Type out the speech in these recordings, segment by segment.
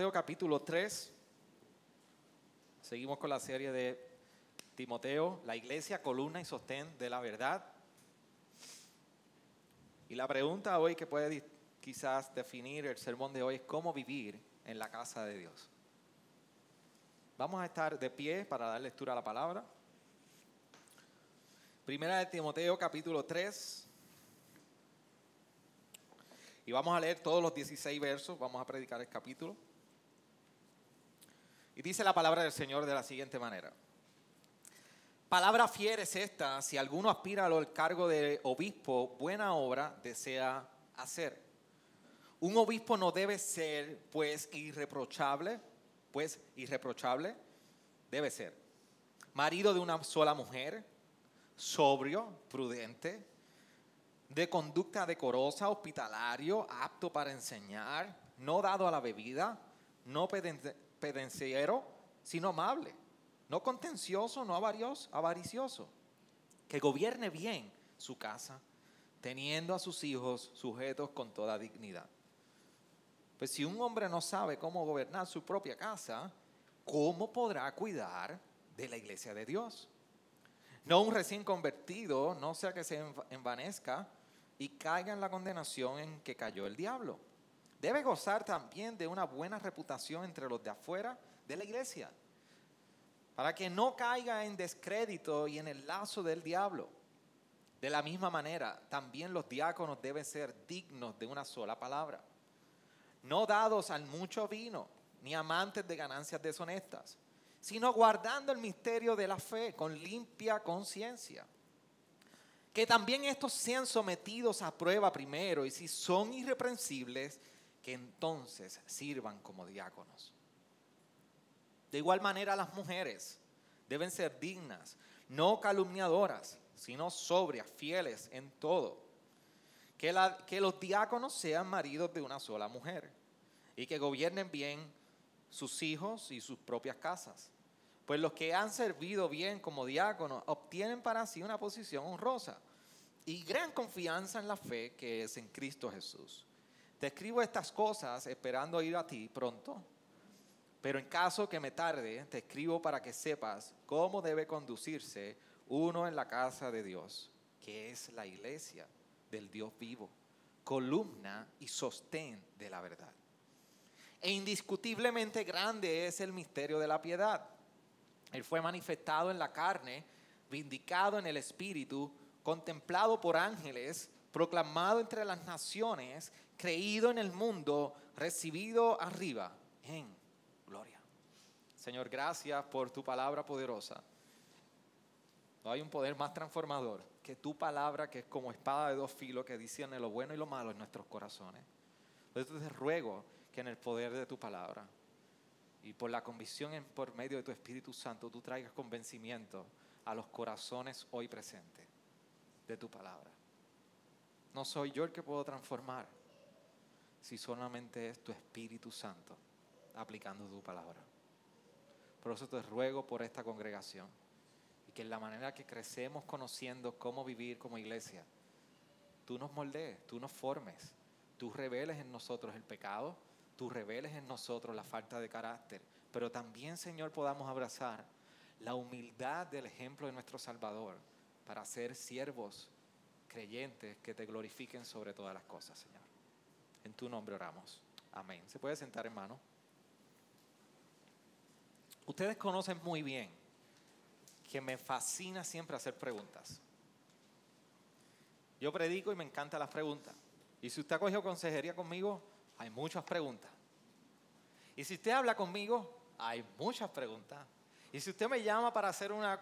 Timoteo capítulo 3. Seguimos con la serie de Timoteo, la iglesia, columna y sostén de la verdad. Y la pregunta hoy que puede quizás definir el sermón de hoy es cómo vivir en la casa de Dios. Vamos a estar de pie para dar lectura a la palabra. Primera de Timoteo capítulo 3. Y vamos a leer todos los 16 versos, vamos a predicar el capítulo. Y dice la palabra del Señor de la siguiente manera. Palabra fiel es esta, si alguno aspira al cargo de obispo, buena obra desea hacer. Un obispo no debe ser pues irreprochable, pues irreprochable debe ser. Marido de una sola mujer, sobrio, prudente, de conducta decorosa, hospitalario, apto para enseñar, no dado a la bebida, no pedenciero, sino amable, no contencioso, no avaricioso, que gobierne bien su casa, teniendo a sus hijos sujetos con toda dignidad. Pues si un hombre no sabe cómo gobernar su propia casa, ¿cómo podrá cuidar de la iglesia de Dios? No un recién convertido, no sea que se env- envanezca y caiga en la condenación en que cayó el diablo. Debe gozar también de una buena reputación entre los de afuera de la iglesia, para que no caiga en descrédito y en el lazo del diablo. De la misma manera, también los diáconos deben ser dignos de una sola palabra, no dados al mucho vino, ni amantes de ganancias deshonestas, sino guardando el misterio de la fe con limpia conciencia. Que también estos sean sometidos a prueba primero y si son irreprensibles, que entonces sirvan como diáconos. De igual manera las mujeres deben ser dignas, no calumniadoras, sino sobrias, fieles en todo. Que, los diáconos sean maridos de una sola mujer y que gobiernen bien sus hijos y sus propias casas. Pues los que han servido bien como diáconos obtienen para sí una posición honrosa y gran confianza en la fe que es en Cristo Jesús. Te escribo estas cosas esperando ir a ti pronto, pero en caso que me tarde, te escribo para que sepas cómo debe conducirse uno en la casa de Dios, que es la iglesia del Dios vivo, columna y sostén de la verdad. E indiscutiblemente grande es el misterio de la piedad. Él fue manifestado en la carne, vindicado en el espíritu, contemplado por ángeles, proclamado entre las naciones, creído en el mundo, recibido arriba en gloria. Señor, gracias por tu palabra poderosa. No hay un poder más transformador que tu palabra que es como espada de dos filos que discierne lo bueno y lo malo en nuestros corazones. Eso te ruego que en el poder de tu palabra y por la convicción por medio de tu Espíritu Santo tú traigas convencimiento a los corazones hoy presentes de tu palabra. No soy yo el que puedo transformar, si solamente es tu Espíritu Santo aplicando tu palabra. Por eso te ruego por esta congregación y que en la manera que crecemos conociendo cómo vivir como iglesia, tú nos moldees, tú nos formes, tú reveles en nosotros el pecado, tú reveles en nosotros la falta de carácter, pero también, Señor, podamos abrazar la humildad del ejemplo de nuestro Salvador para ser siervos creyentes que te glorifiquen sobre todas las cosas, Señor. En tu nombre oramos. Amén. ¿Se puede sentar, hermano? Ustedes conocen muy bien que me fascina siempre hacer preguntas. Yo predico y me encantan las preguntas. Y si usted ha cogido consejería conmigo, hay muchas preguntas. Y si usted habla conmigo, hay muchas preguntas. Y si usted me llama para hacer una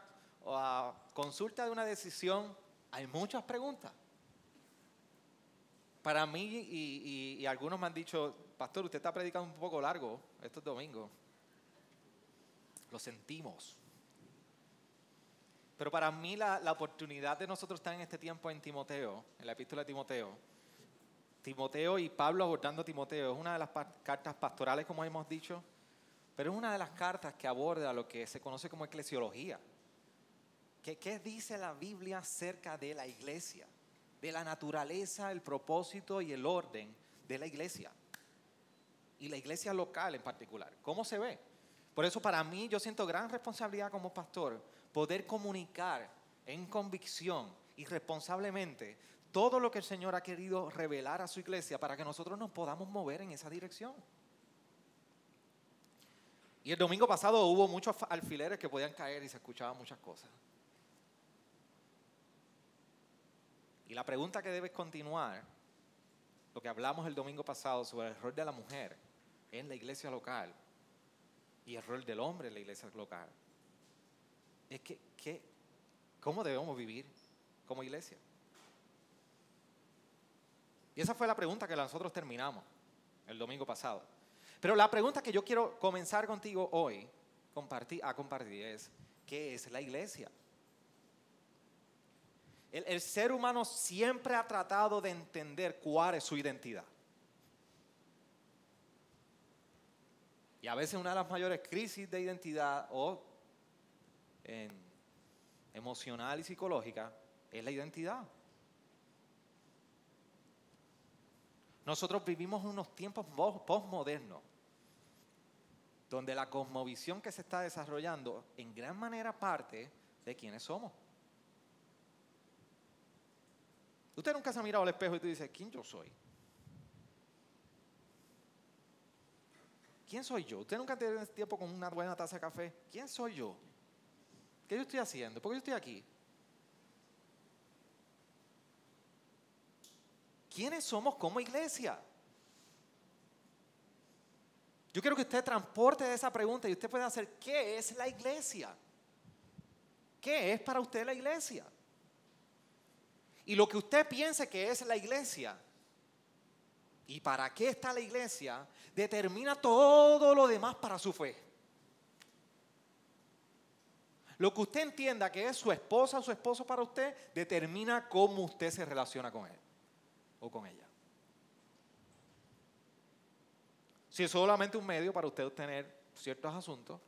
consulta de una decisión, hay muchas preguntas. Para mí, y, algunos me han dicho, pastor, usted está predicando un poco largo estos domingos. Lo sentimos. Pero para mí la, oportunidad de nosotros estar en este tiempo en Timoteo, en la epístola de Timoteo, Timoteo y Pablo abordando Timoteo, es una de las cartas pastorales, como hemos dicho, pero es una de las cartas que aborda lo que se conoce como eclesiología. ¿Qué, qué dice la Biblia acerca de la iglesia? De la naturaleza, el propósito y el orden de la iglesia. Y la iglesia local en particular. ¿Cómo se ve? Por eso para mí yo siento gran responsabilidad como pastor poder comunicar en convicción y responsablemente todo lo que el Señor ha querido revelar a su iglesia para que nosotros nos podamos mover en esa dirección. Y el domingo pasado hubo muchos alfileres que podían caer y se escuchaban muchas cosas. Y la pregunta que debes continuar, lo que hablamos el domingo pasado sobre el rol de la mujer en la iglesia local y el rol del hombre en la iglesia local, es que, ¿cómo debemos vivir como iglesia? Y esa fue la pregunta que nosotros terminamos el domingo pasado. Pero la pregunta que yo quiero comenzar contigo hoy a compartir es, ¿qué es la iglesia? El, ser humano siempre ha tratado de entender cuál es su identidad. Y a veces una de las mayores crisis de identidad o emocional y psicológica es la identidad. Nosotros vivimos unos tiempos postmodernos donde la cosmovisión que se está desarrollando en gran manera parte de quienes somos. Usted nunca se ha mirado al espejo y tú dices, ¿quién yo soy? ¿Quién soy yo? Usted nunca tiene tiempo con una buena taza de café. ¿Quién soy yo? ¿Qué yo estoy haciendo? ¿Por qué yo estoy aquí? ¿Quiénes somos como iglesia? Yo quiero que usted transporte esa pregunta y usted pueda hacer, ¿qué es la iglesia? ¿Qué es para usted la iglesia? Y lo que usted piense que es la iglesia y para qué está la iglesia, determina todo lo demás para su fe. Lo que usted entienda que es su esposa o su esposo para usted, determina cómo usted se relaciona con él o con ella. Si es solamente un medio para usted obtener ciertos asuntos,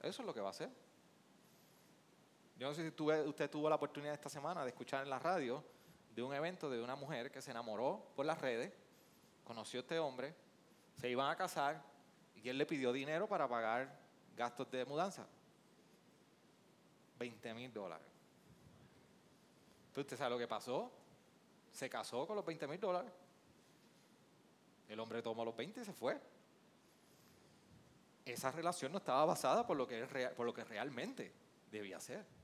eso es lo que va a hacer. Yo no sé si usted tuvo la oportunidad esta semana de escuchar en la radio de un evento de una mujer que se enamoró por las redes, conoció a este hombre, se iban a casar y él le pidió dinero para pagar gastos de mudanza. 20 mil dólares. ¿Usted sabe lo que pasó? Se casó con los 20 mil dólares. El hombre tomó los 20 y se fue. Esa relación no estaba basada por lo que, por lo que realmente debía ser.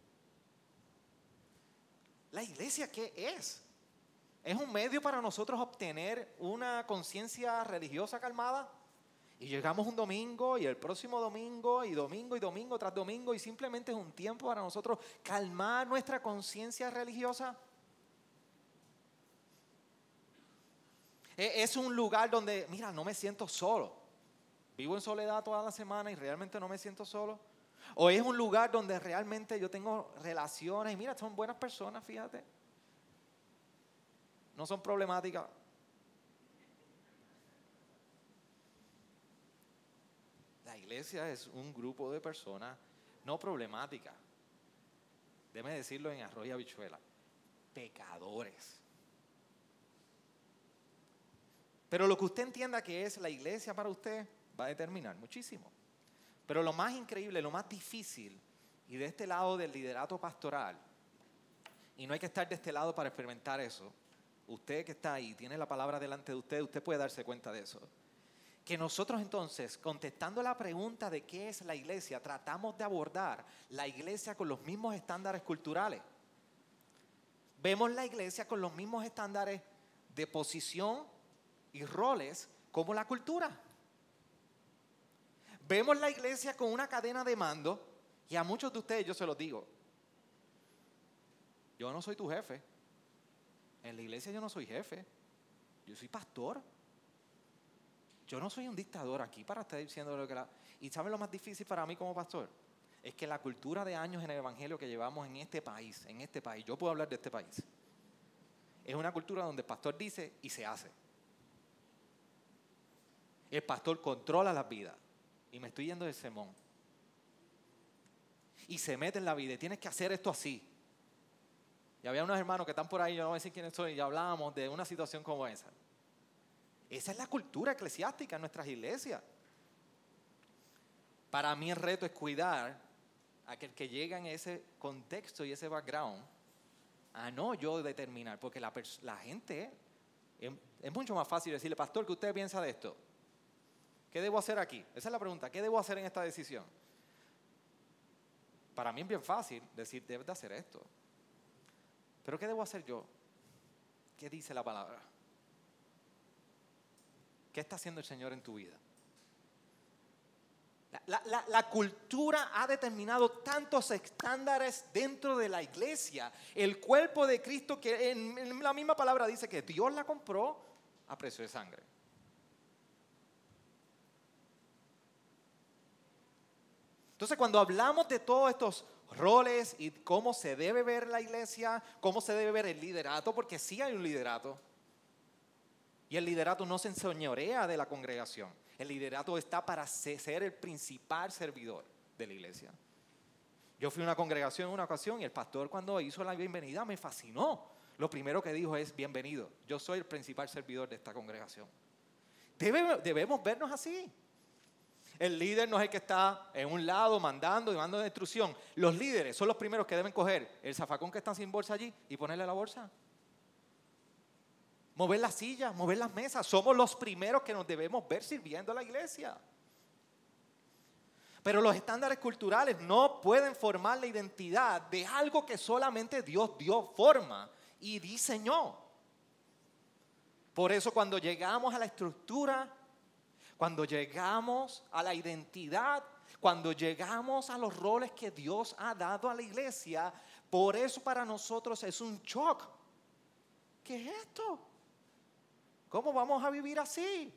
¿La iglesia qué es? ¿Es un medio para nosotros obtener una conciencia religiosa calmada? Y llegamos un domingo y el próximo domingo y domingo y domingo tras domingo y simplemente es un tiempo para nosotros calmar nuestra conciencia religiosa. E-, es un lugar donde, mira, no me siento solo. Vivo en soledad toda la semana y realmente no me siento solo. O es un lugar donde realmente yo tengo relaciones y mira, son buenas personas, fíjate. No son problemáticas. La iglesia es un grupo de personas no problemáticas. Déjeme decirlo en arroyo y habichuela. Pecadores. Pero lo que usted entienda que es la iglesia para usted va a determinar muchísimo. Pero lo más increíble, lo más difícil, y de este lado del liderato pastoral, y no hay que estar de este lado para experimentar eso, usted que está ahí, tiene la palabra delante de usted, usted puede darse cuenta de eso. Que nosotros entonces, contestando la pregunta de qué es la iglesia, tratamos de abordar la iglesia con los mismos estándares culturales. Vemos la iglesia con los mismos estándares de posición y roles como la cultura. Vemos la iglesia con una cadena de mando y a muchos de ustedes yo se los digo, yo no soy tu jefe. En la iglesia yo no soy jefe. Yo soy pastor. Yo no soy un dictador aquí para estar diciendo lo que la... ¿Y saben lo más difícil para mí como pastor? Es que la cultura de años en el Evangelio que llevamos en este país, en este país, yo puedo hablar de este país, es una cultura donde el pastor dice y se hace. El pastor controla la vida. Y me estoy yendo del sermón. Y se mete en la vida y tienes que hacer esto así. Y había unos hermanos que están por ahí, yo no voy a decir quiénes son, y hablábamos de una situación como esa. Esa es la cultura eclesiástica en nuestras iglesias. Para mí el reto es cuidar a aquel que llega en ese contexto y ese background a no yo determinar, porque la, gente es, es, mucho más fácil decirle, pastor, ¿qué usted piensa de esto? ¿Qué debo hacer aquí? Esa es la pregunta, ¿qué debo hacer en esta decisión? Para mí es bien fácil decir, debes de hacer esto. Pero ¿qué debo hacer yo? ¿Qué dice la palabra? ¿Qué está haciendo el Señor en tu vida? La, cultura ha determinado tantos estándares dentro de la iglesia. El cuerpo de Cristo que en, la misma palabra dice que Dios la compró a precio de sangre. Entonces cuando hablamos de todos estos roles y cómo se debe ver la iglesia, cómo se debe ver el liderato, porque sí hay un liderato. Y el liderato no se enseñorea de la congregación. El liderato está para ser el principal servidor de la iglesia. Yo fui a una congregación en una ocasión y el pastor cuando hizo la bienvenida me fascinó. Lo primero que dijo es, bienvenido, yo soy el principal servidor de esta congregación. debemos vernos así. El líder no es el que está en un lado mandando y mandando instrucción. Los líderes son los primeros que deben coger el zafacón que está sin bolsa allí y ponerle la bolsa mover las sillas, mover las mesas. Somos los primeros que nos debemos ver sirviendo a la iglesia. Pero los estándares culturales no pueden formar la identidad de algo que solamente Dios dio forma y diseñó. Por eso cuando llegamos a la estructura, cuando llegamos a la identidad, cuando llegamos a los roles que Dios ha dado a la iglesia, por eso para nosotros es un shock. ¿Qué es esto? ¿Cómo vamos a vivir así?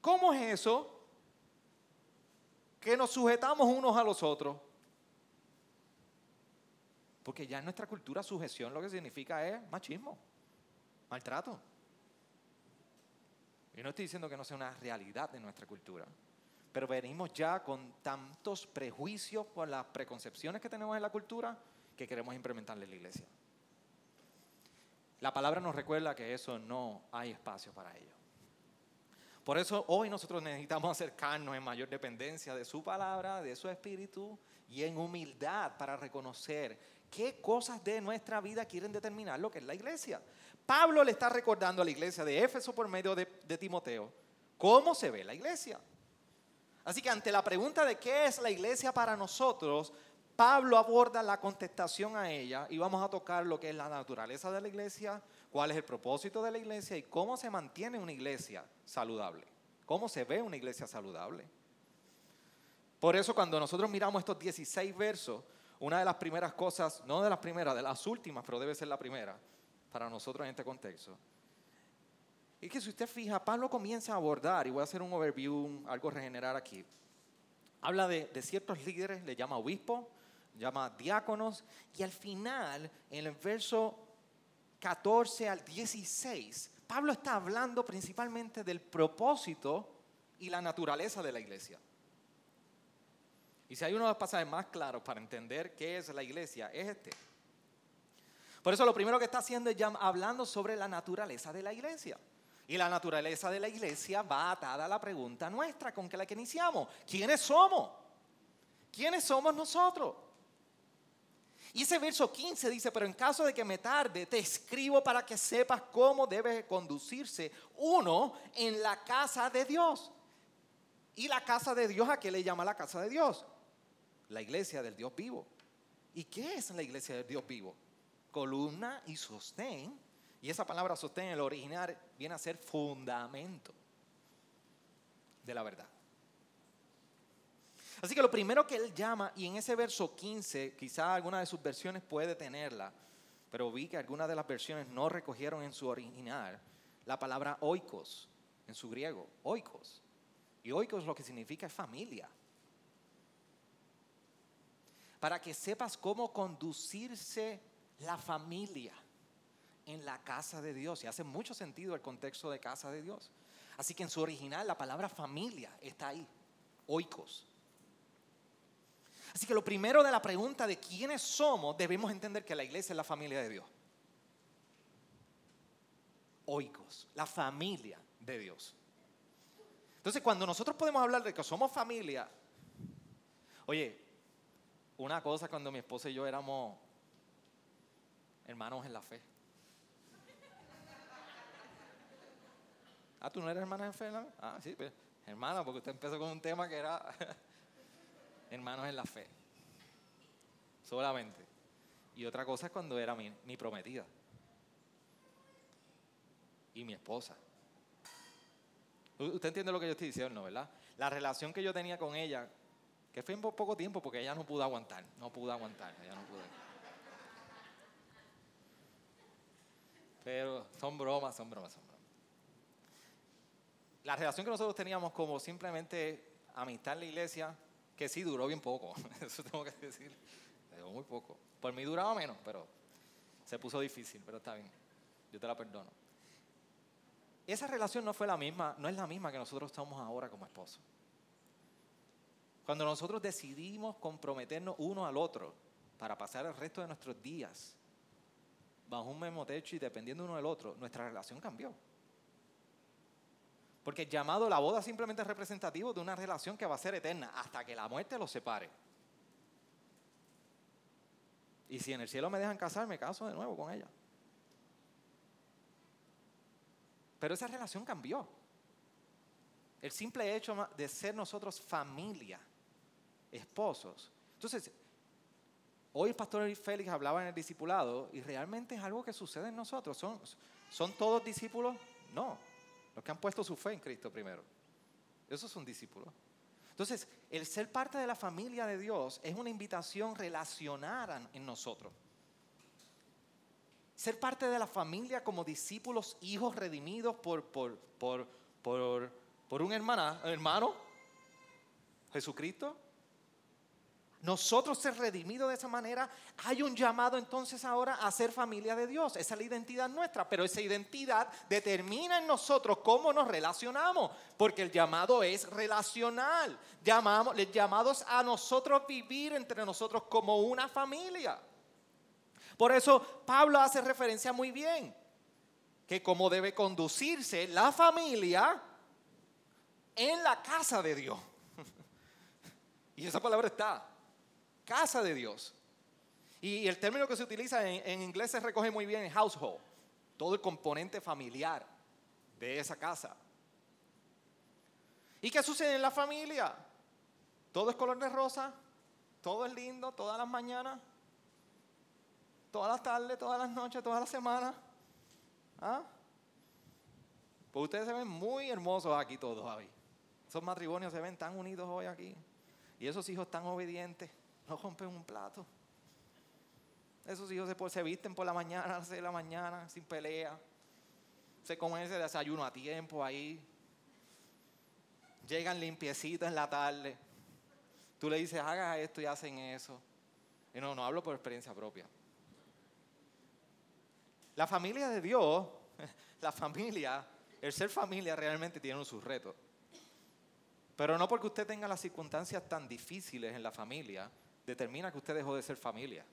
¿Cómo es eso? Que nos sujetamos unos a los otros. Porque ya en nuestra cultura sujeción lo que significa es machismo, maltrato. Y no estoy diciendo que no sea una realidad de nuestra cultura, pero venimos ya con tantos prejuicios por las preconcepciones que tenemos en la cultura que queremos implementarle en la iglesia. La palabra nos recuerda que eso no hay espacio para ello. Por eso hoy nosotros necesitamos acercarnos en mayor dependencia de su palabra, de su espíritu y en humildad para reconocer qué cosas de nuestra vida quieren determinar lo que es la iglesia. Pablo le está recordando a la iglesia de Éfeso por medio de, Timoteo cómo se ve la iglesia. Así que ante la pregunta de qué es la iglesia para nosotros, Pablo aborda la contestación a ella y vamos a tocar lo que es la naturaleza de la iglesia, cuál es el propósito de la iglesia y cómo se mantiene una iglesia saludable, cómo se ve una iglesia saludable. Por eso cuando nosotros miramos estos 16 versos, una de las primeras cosas, no de las primeras, de las últimas, pero debe ser la primera para nosotros en este contexto, es que si usted fija, Pablo comienza a abordar, y voy a hacer un overview, algo regenerar aquí, habla de, ciertos líderes, le llama obispo, llama diáconos, y al final, en el verso 14 al 16, Pablo está hablando principalmente del propósito y la naturaleza de la iglesia. Y si hay uno de los pasajes más claros para entender qué es la iglesia, es este. Por eso lo primero que está haciendo es hablando sobre la naturaleza de la iglesia. Y la naturaleza de la iglesia va atada a la pregunta nuestra con que la que iniciamos. ¿Quiénes somos? ¿Quiénes somos nosotros? Y ese verso 15 dice, pero en caso de que me tarde, te escribo para que sepas cómo debe conducirse uno en la casa de Dios. ¿Y la casa de Dios a qué le llama la casa de Dios? La iglesia del Dios vivo. ¿Y qué es la iglesia del Dios vivo? Columna y sostén. Y esa palabra sostén en el original viene a ser fundamento de la verdad. Así que lo primero que él llama, y en ese verso 15, quizá alguna de sus versiones puede tenerla, pero vi que algunas de las versiones no recogieron en su original la palabra oikos, en su griego, oikos. Y oikos lo que significa es familia. Para que sepas cómo conducirse la familia en la casa de Dios. Y hace mucho sentido el contexto de casa de Dios. Así que en su original la palabra familia está ahí, oikos. Así que lo primero de la pregunta de quiénes somos, debemos entender que la iglesia es la familia de Dios. Oikos, la familia de Dios. Entonces, cuando nosotros podemos hablar de que somos familia, oye, una cosa cuando mi esposa y yo éramos hermanos en la fe. Ah, ¿tú no eres hermana en fe? Ah, sí, pues, hermana, porque usted empezó con un tema que era hermanos en la fe. Solamente. Y otra cosa es cuando era mi, prometida. Y mi esposa. Usted entiende lo que yo estoy diciendo, ¿no? ¿verdad? La relación que yo tenía con ella, que fue en poco tiempo porque ella no pudo aguantar, no pudo aguantar, ella no pudo. Pero son bromas, son bromas, son bromas. La relación que nosotros teníamos como simplemente amistad en la iglesia, que sí duró bien poco, eso tengo que decir, duró muy poco. Por mí duraba menos, pero se puso difícil, pero está bien, yo te la perdono. Esa relación no fue la misma, no es la misma que nosotros estamos ahora como esposos. Cuando nosotros decidimos comprometernos uno al otro para pasar el resto de nuestros días bajo un mismo techo y dependiendo uno del otro, nuestra relación cambió. Porque el llamado la boda simplemente es representativo de una relación que va a ser eterna hasta que la muerte los separe. Y si en el cielo me dejan casar, me caso de nuevo con ella. Pero esa relación cambió. El simple hecho de ser nosotros familia, esposos. Entonces, Hoy el pastor Félix hablaba en el discipulado y realmente es algo que sucede en nosotros. ¿Son, ¿Son todos discípulos? No. Los que han puesto su fe en Cristo primero. Esos son discípulos. Entonces, el ser parte de la familia de Dios es una invitación relacionada en nosotros. Ser parte de la familia como discípulos, hijos redimidos por, por, por, por, por un hermana, hermano, Jesucristo, nosotros ser redimidos de esa manera, hay un llamado entonces ahora a ser familia de Dios. Esa es la identidad nuestra, pero esa identidad determina en nosotros cómo nos relacionamos, porque el llamado es relacional. Llamamos, el llamado es a nosotros vivir entre nosotros como una familia. Por eso Pablo hace referencia muy bien, que cómo debe conducirse la familia en la casa de Dios. Y esa palabra está casa de Dios. Y el término que se utiliza en, inglés se recoge muy bien en household, todo el componente familiar de esa casa. ¿Y qué sucede en la familia? Todo es color de rosa, todo es lindo, todas las mañanas, todas las tardes, todas las noches, todas las semanas. ¿Ah? Pues ustedes se ven muy hermosos aquí todos hoy. Esos matrimonios se ven tan unidos hoy aquí. Y esos hijos tan obedientes no rompen un plato. Esos hijos se, visten por la mañana, a las de la mañana, sin pelea. Se comen ese desayuno a tiempo ahí. Llegan limpiecitos en la tarde. Tú le dices, haga esto y hacen eso. Y no, no hablo por experiencia propia. La familia de Dios, la familia, el ser familia realmente tiene sus retos. Pero no porque usted tenga las circunstancias tan difíciles en la familia, determina que usted dejó de ser familia.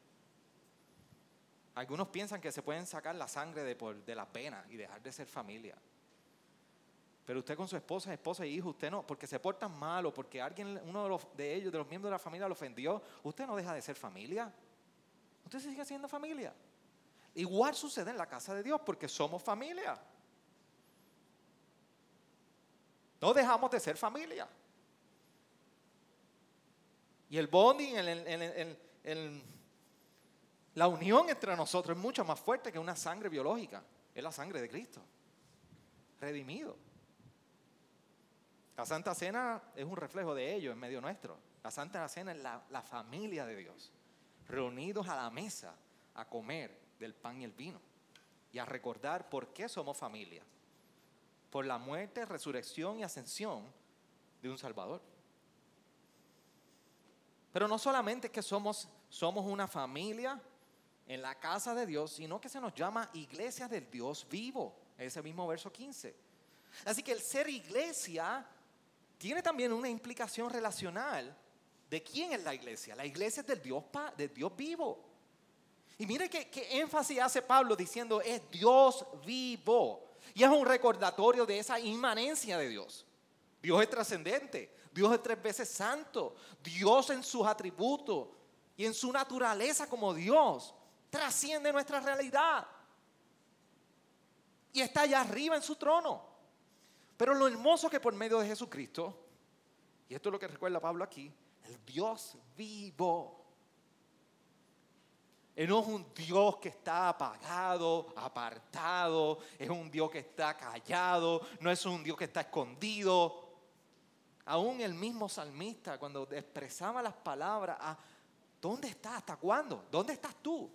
Algunos piensan que se pueden sacar la sangre de, de la pena y dejar de ser familia. Pero usted con su esposa, esposa e hijo, usted no, porque se portan mal o porque alguien, uno de, de ellos, de los miembros de la familia, lo ofendió, usted no deja de ser familia. Usted sigue siendo familia. Igual sucede en la casa de Dios porque somos familia. No dejamos de ser familia. Y el bonding, la unión entre nosotros es mucho más fuerte que una sangre biológica. Es la sangre de Cristo, redimido. La Santa Cena es un reflejo de ello en medio nuestro. La Santa Cena es la, la familia de Dios, reunidos a la mesa a comer del pan y el vino y a recordar por qué somos familia. Por la muerte, resurrección y ascensión de un Salvador. Pero no solamente que somos, somos una familia en la casa de Dios, sino que se nos llama iglesia del Dios vivo, ese mismo verso 15. Así que el ser iglesia tiene también una implicación relacional de quién es la iglesia. La iglesia es del Dios, Dios vivo. Y mire qué, énfasis hace Pablo diciendo es Dios vivo. Y es un recordatorio de esa inmanencia de Dios. Dios es trascendente, Dios es tres veces santo, Dios en sus atributos y en su naturaleza como Dios trasciende nuestra realidad. Y está allá arriba en su trono. Pero lo hermoso que por medio de Jesucristo, y esto es lo que recuerda Pablo aquí, el Dios vivo. Él no es un Dios que está apagado, apartado, es un Dios que está callado, no es un Dios que está escondido. Aún el mismo salmista, cuando expresaba las palabras, ah, ¿dónde estás? ¿Hasta cuándo? ¿Dónde estás tú?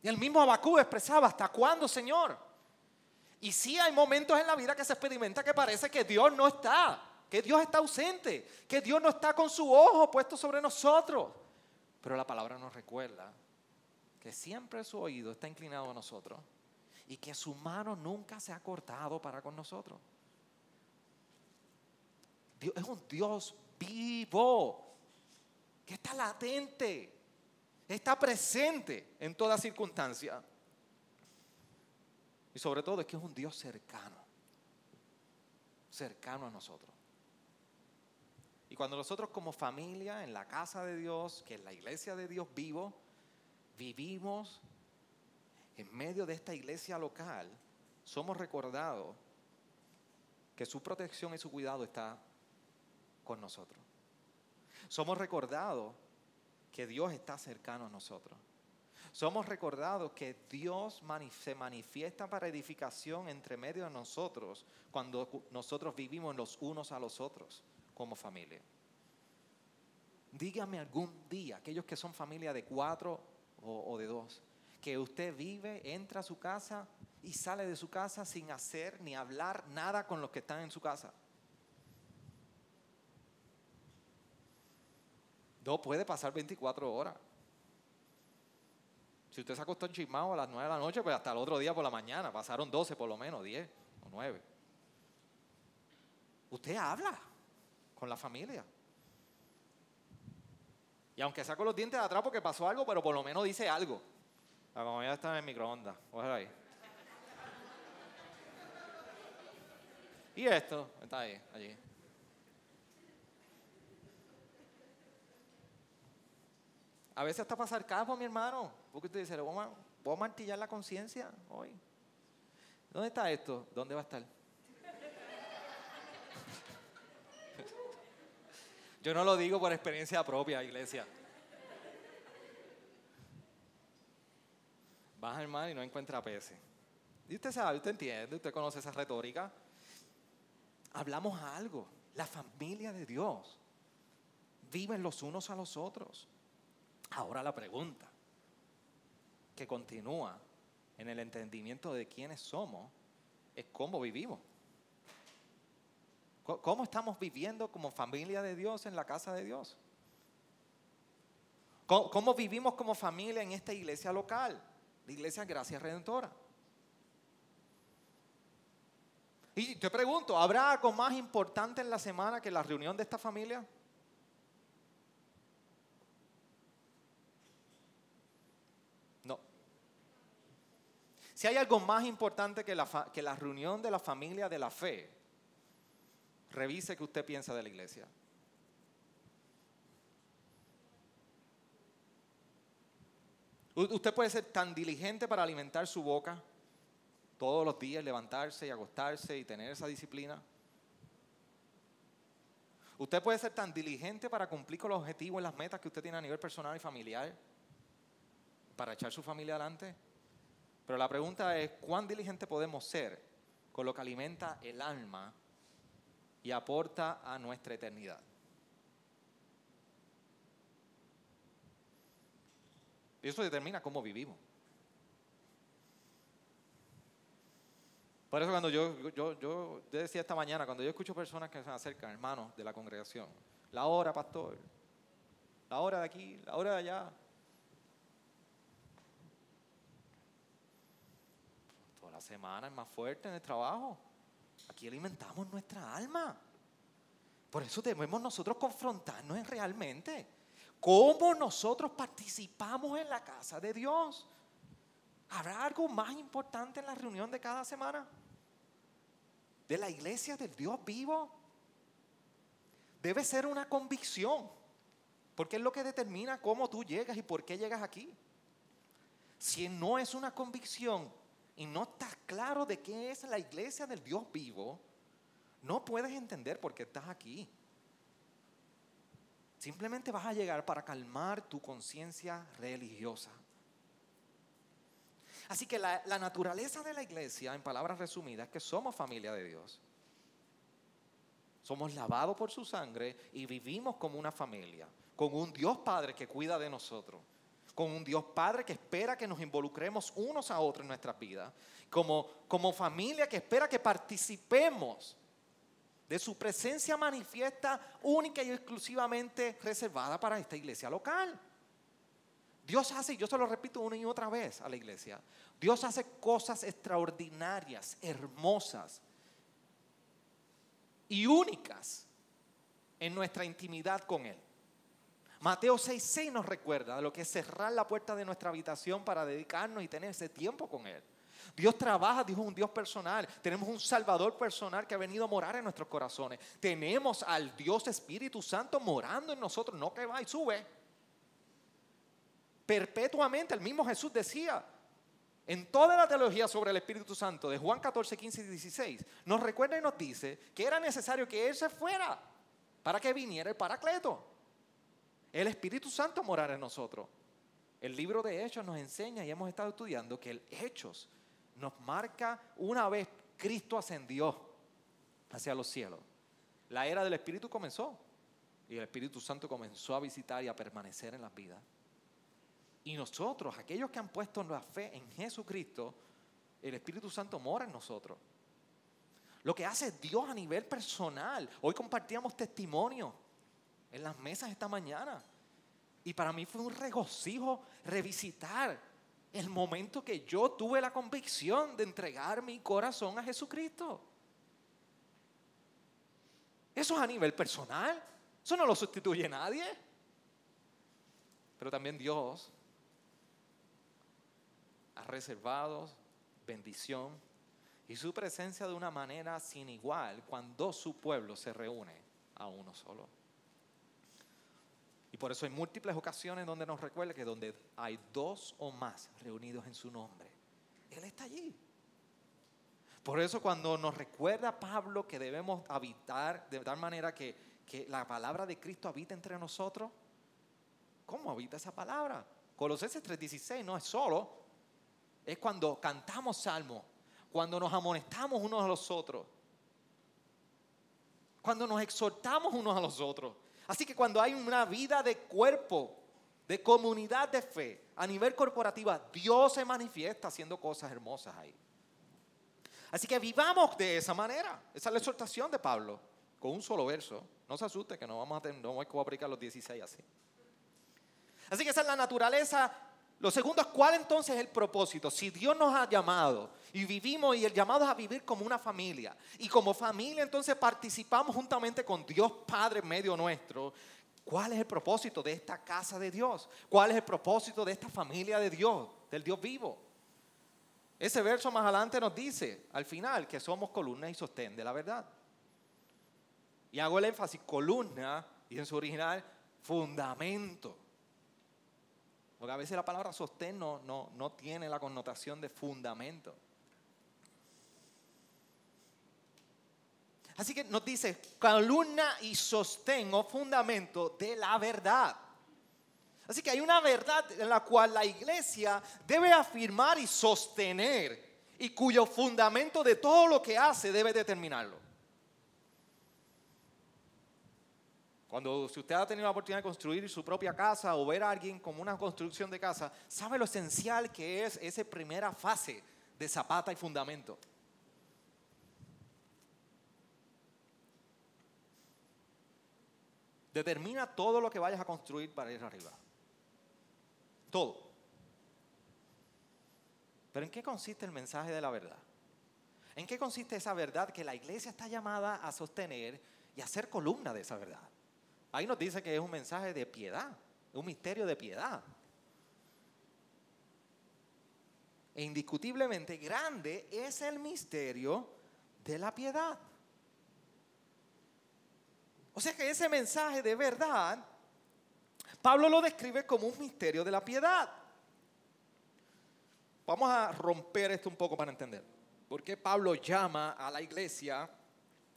Y el mismo Abacú expresaba, ¿hasta cuándo, Señor? Y sí hay momentos en la vida que se experimenta que parece que Dios no está, que Dios está ausente, que Dios no está con su ojo puesto sobre nosotros. Pero la palabra nos recuerda que siempre su oído está inclinado a nosotros y que su mano nunca se ha cortado para con nosotros. Dios es un Dios vivo, que está latente, está presente en toda circunstancia. Y sobre todo es que es un Dios cercano, cercano a nosotros. Y cuando nosotros como familia en la casa de Dios, que es la iglesia de Dios vivo, vivimos en medio de esta iglesia local, somos recordados que su protección y su cuidado está con nosotros. Somos recordados que Dios está cercano a nosotros. Somos recordados que Dios se manifiesta para edificación entre medio de nosotros cuando nosotros vivimos los unos a los otros como familia. Dígame algún día, aquellos que son familia de cuatro o, de dos, que usted vive, entra a su casa y sale de su casa sin hacer ni hablar nada con los que están en su casa. No puede pasar 24 horas. Si usted se acostó enchismado a las 9 de la noche, pues hasta el otro día por la mañana. Pasaron 12 por lo menos, 10 o 9. Usted habla con la familia. Y aunque saco los dientes de atrás porque pasó algo, pero por lo menos dice algo. La comida está en el microondas. ahí. Y esto está ahí, allí. A veces hasta pasar sarcasmo, mi hermano. Porque usted dice, ¿voy a, martillar la conciencia hoy? ¿Dónde está esto? ¿Dónde va a estar? Yo no lo digo por experiencia propia, iglesia. Baja hermano y no encuentra peces. Y usted sabe, usted entiende, usted conoce esa retórica. Hablamos algo. La familia de Dios viven los unos a los otros. Ahora la pregunta que continúa en el entendimiento de quiénes somos es cómo vivimos. ¿Cómo estamos viviendo como familia de Dios en la casa de Dios? ¿Cómo, vivimos como familia en esta iglesia local? La iglesia Gracia Redentora. Y te pregunto, ¿habrá algo más importante en la semana que la reunión de esta familia? Si hay algo más importante que la, que la reunión de la familia de la fe, revise qué usted piensa de la iglesia. Usted puede ser tan diligente para alimentar su boca todos los días, levantarse y acostarse y tener esa disciplina. Usted puede ser tan diligente para cumplir con los objetivos y las metas que usted tiene a nivel personal y familiar, para echar su familia adelante. Pero la pregunta es, ¿cuán diligente podemos ser con lo que alimenta el alma y aporta a nuestra eternidad? Y eso determina cómo vivimos. Por eso cuando yo, yo, yo, decía esta mañana, cuando yo escucho personas que se acercan, hermanos de la congregación, la hora, pastor, la hora de aquí, la hora de allá. Toda la semana es más fuerte en el trabajo. Aquí alimentamos nuestra alma. Por eso debemos nosotros confrontarnos realmente. ¿Cómo nosotros participamos en la casa de Dios? ¿Habrá algo más importante en la reunión de cada semana? ¿De la iglesia del Dios vivo? Debe ser una convicción, porque es lo que determina cómo tú llegas y por qué llegas aquí. Si no es una convicción y no estás claro de qué es la iglesia del Dios vivo, no puedes entender por qué estás aquí. Simplemente vas a llegar para calmar tu conciencia religiosa. Así que la, naturaleza de la iglesia, en palabras resumidas, es que somos familia de Dios. Somos lavados por su sangre y vivimos como una familia, con un Dios Padre que cuida de nosotros, con un Dios Padre que espera que nos involucremos unos a otros en nuestras vidas, como, como familia que espera que participemos de su presencia manifiesta única y exclusivamente reservada para esta iglesia local. Dios hace, yo se lo repito una y otra vez a la iglesia, Dios hace cosas extraordinarias, hermosas y únicas en nuestra intimidad con Él. Mateo 6:6 nos recuerda de lo que es cerrar la puerta de nuestra habitación para dedicarnos y tener ese tiempo con Él. Dios trabaja, Dios es un Dios personal. Tenemos un Salvador personal que ha venido a morar en nuestros corazones. Tenemos al Dios Espíritu Santo morando en nosotros, no que va y sube. Perpetuamente, el mismo Jesús decía, en toda la teología sobre el Espíritu Santo de Juan 14, 15 y 16, nos recuerda y nos dice que era necesario que Él se fuera para que viniera el Paracleto. El Espíritu Santo morara en nosotros. El libro de Hechos nos enseña y hemos estado estudiando que el Hechos nos marca una vez Cristo ascendió hacia los cielos. La era del Espíritu comenzó y el Espíritu Santo comenzó a visitar y a permanecer en las vidas. Y nosotros, aquellos que han puesto la fe en Jesucristo, el Espíritu Santo mora en nosotros. Lo que hace Dios a nivel personal. Hoy compartíamos testimonio en las mesas esta mañana. Y para mí fue un regocijo revisitar el momento que yo tuve la convicción de entregar mi corazón a Jesucristo. Eso es a nivel personal. Eso no lo sustituye nadie. Pero también Dios ha reservado bendición y su presencia de una manera sin igual cuando su pueblo se reúne a uno solo. Por eso hay múltiples ocasiones donde nos recuerda que donde hay dos o más reunidos en su nombre, Él está allí. Por eso cuando nos recuerda Pablo que debemos habitar de tal manera que, que la palabra de Cristo habita entre nosotros, ¿cómo habita esa palabra? Colosenses 3:16 no es solo, es cuando cantamos salmos, cuando nos amonestamos unos a los otros, cuando nos exhortamos unos a los otros. Así que cuando hay una vida de cuerpo, de comunidad de fe, a nivel corporativa, Dios se manifiesta haciendo cosas hermosas ahí. Así que vivamos de esa manera. Esa es la exhortación de Pablo, con un solo verso. No se asuste que no vamos a, tener, no vamos a aplicar los 16 así. Así que esa es la naturaleza lo segundo es cuál entonces es el propósito. Si Dios nos ha llamado y vivimos y el llamado es a vivir como una familia y como familia entonces participamos juntamente con Dios Padre en medio nuestro, ¿cuál es el propósito de esta casa de Dios? ¿Cuál es el propósito de esta familia de Dios, del Dios vivo? Ese verso más adelante nos dice al final que somos columna y sostén de la verdad. Y hago el énfasis, columna, y en su original, fundamento. Porque a veces la palabra sostén no, no, tiene la connotación de fundamento. Así que nos dice columna y sostén o fundamento de la verdad. Así que hay una verdad en la cual la iglesia debe afirmar y sostener y cuyo fundamento de todo lo que hace debe determinarlo. Cuando si usted ha tenido la oportunidad de construir su propia casa o ver a alguien como una construcción de casa, sabe lo esencial que es esa primera fase de zapata y fundamento. Determina todo lo que vayas a construir para ir arriba. Todo. Pero ¿en qué consiste el mensaje de la verdad? ¿En qué consiste esa verdad que la iglesia está llamada a sostener y a ser columna de esa verdad? Ahí nos dice que es un mensaje de piedad, un misterio de piedad. E indiscutiblemente grande es el misterio de la piedad. O sea que ese mensaje de verdad, Pablo lo describe como un misterio de la piedad. Vamos a romper esto un poco para entender. ¿Por qué Pablo llama a la iglesia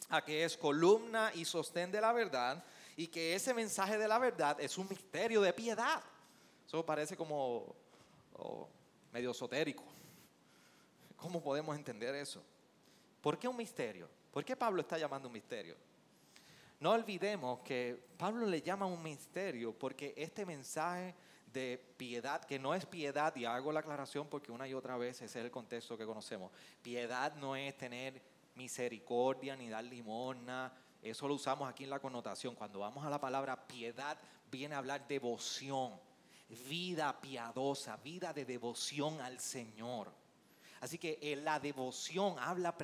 a que es columna y sostén de la verdad? Y que ese mensaje de la verdad es un misterio de piedad. Eso parece como oh, medio esotérico. ¿Cómo podemos entender eso? ¿Por qué un misterio? ¿Por qué Pablo está llamando un misterio? No olvidemos que Pablo le llama un misterio porque este mensaje de piedad, que no es piedad, y hago la aclaración porque una y otra vez ese es el contexto que conocemos, piedad no es tener misericordia ni dar limosna eso lo usamos aquí en la connotación. Cuando vamos a la palabra piedad, viene a hablar devoción, vida piadosa, vida de devoción al Señor. Así que eh, la devoción habla,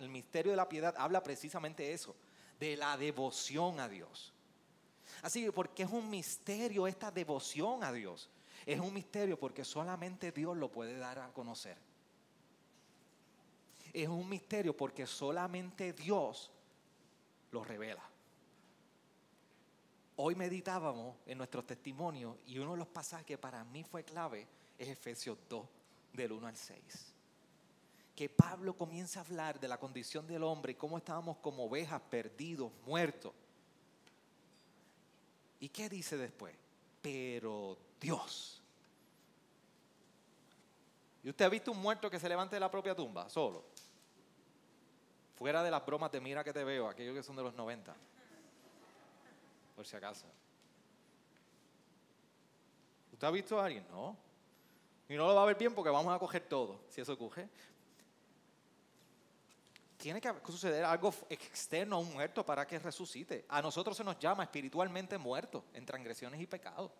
el misterio de la piedad habla precisamente eso, de la devoción a Dios. Así que, porque es un misterio esta devoción a Dios? Es un misterio porque solamente Dios lo puede dar a conocer. Es un misterio porque solamente Dios lo revela. Hoy meditábamos en nuestros testimonios y uno de los pasajes que para mí fue clave es Efesios 2, del 1 al 6. Que Pablo comienza a hablar de la condición del hombre y cómo estábamos como ovejas perdidos, muertos. ¿Y qué dice después? Pero Dios. ¿Y usted ha visto un muerto que se levante de la propia tumba, solo? Fuera de las bromas de mira que te veo, aquellos que son de los 90. Por si acaso. ¿Usted ha visto a alguien? No. Y no lo va a ver bien porque vamos a coger todo, si eso coge. Tiene que suceder algo externo a un muerto para que resucite. A nosotros se nos llama espiritualmente muertos en transgresiones y pecados.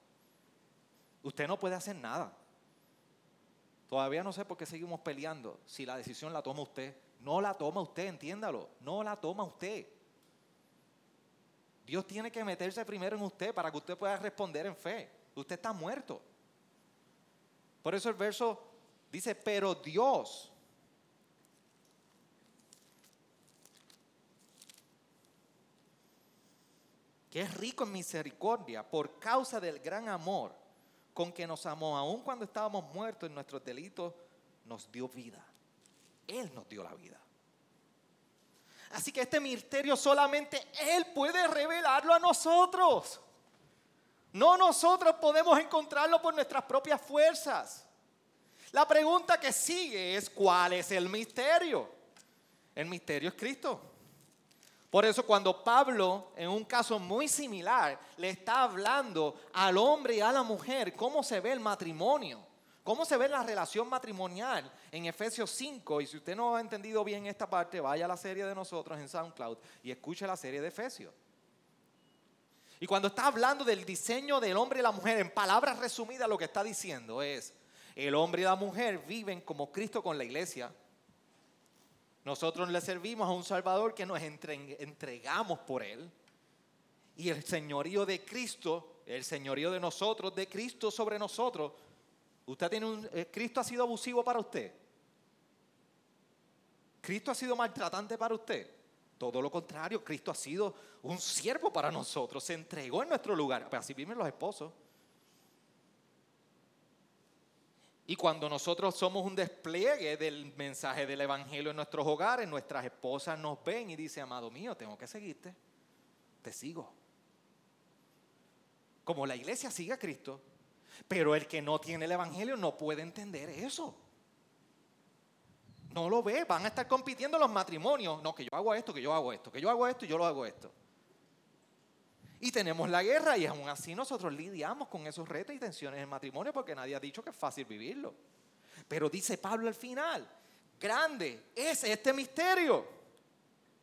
Usted no puede hacer nada. Todavía no sé por qué seguimos peleando si la decisión la toma usted no la toma usted, entiéndalo. No la toma usted. Dios tiene que meterse primero en usted para que usted pueda responder en fe. Usted está muerto. Por eso el verso dice, pero Dios. que es rico en misericordia por causa del gran amor con que nos amó, aun cuando estábamos muertos en nuestros delitos, nos dio vida. Él nos dio la vida. Así que este misterio solamente Él puede revelarlo a nosotros. No nosotros podemos encontrarlo por nuestras propias fuerzas. La pregunta que sigue es, ¿cuál es el misterio? El misterio es Cristo. Por eso cuando Pablo, en un caso muy similar, le está hablando al hombre y a la mujer cómo se ve el matrimonio, ¿Cómo se ve la relación matrimonial en Efesios 5? Y si usted no ha entendido bien esta parte, vaya a la serie de nosotros en SoundCloud y escuche la serie de Efesios. Y cuando está hablando del diseño del hombre y la mujer, en palabras resumidas lo que está diciendo es, el hombre y la mujer viven como Cristo con la iglesia. Nosotros le servimos a un Salvador que nos entregamos por Él. Y el señorío de Cristo, el señorío de nosotros, de Cristo sobre nosotros, Usted tiene un, eh, Cristo ha sido abusivo para usted. Cristo ha sido maltratante para usted. Todo lo contrario, Cristo ha sido un siervo para nosotros, se entregó en nuestro lugar. Pues así viven los esposos. Y cuando nosotros somos un despliegue del mensaje del Evangelio en nuestros hogares, nuestras esposas nos ven y dicen, amado mío, tengo que seguirte, te sigo. Como la iglesia sigue a Cristo, pero el que no tiene el Evangelio no puede entender eso. No lo ve, van a estar compitiendo los matrimonios. No, que yo hago esto, que yo hago esto, que yo hago esto y yo lo hago esto. Y tenemos la guerra y aún así nosotros lidiamos con esos retos y tensiones en matrimonio porque nadie ha dicho que es fácil vivirlo. Pero dice Pablo al final, grande es este misterio.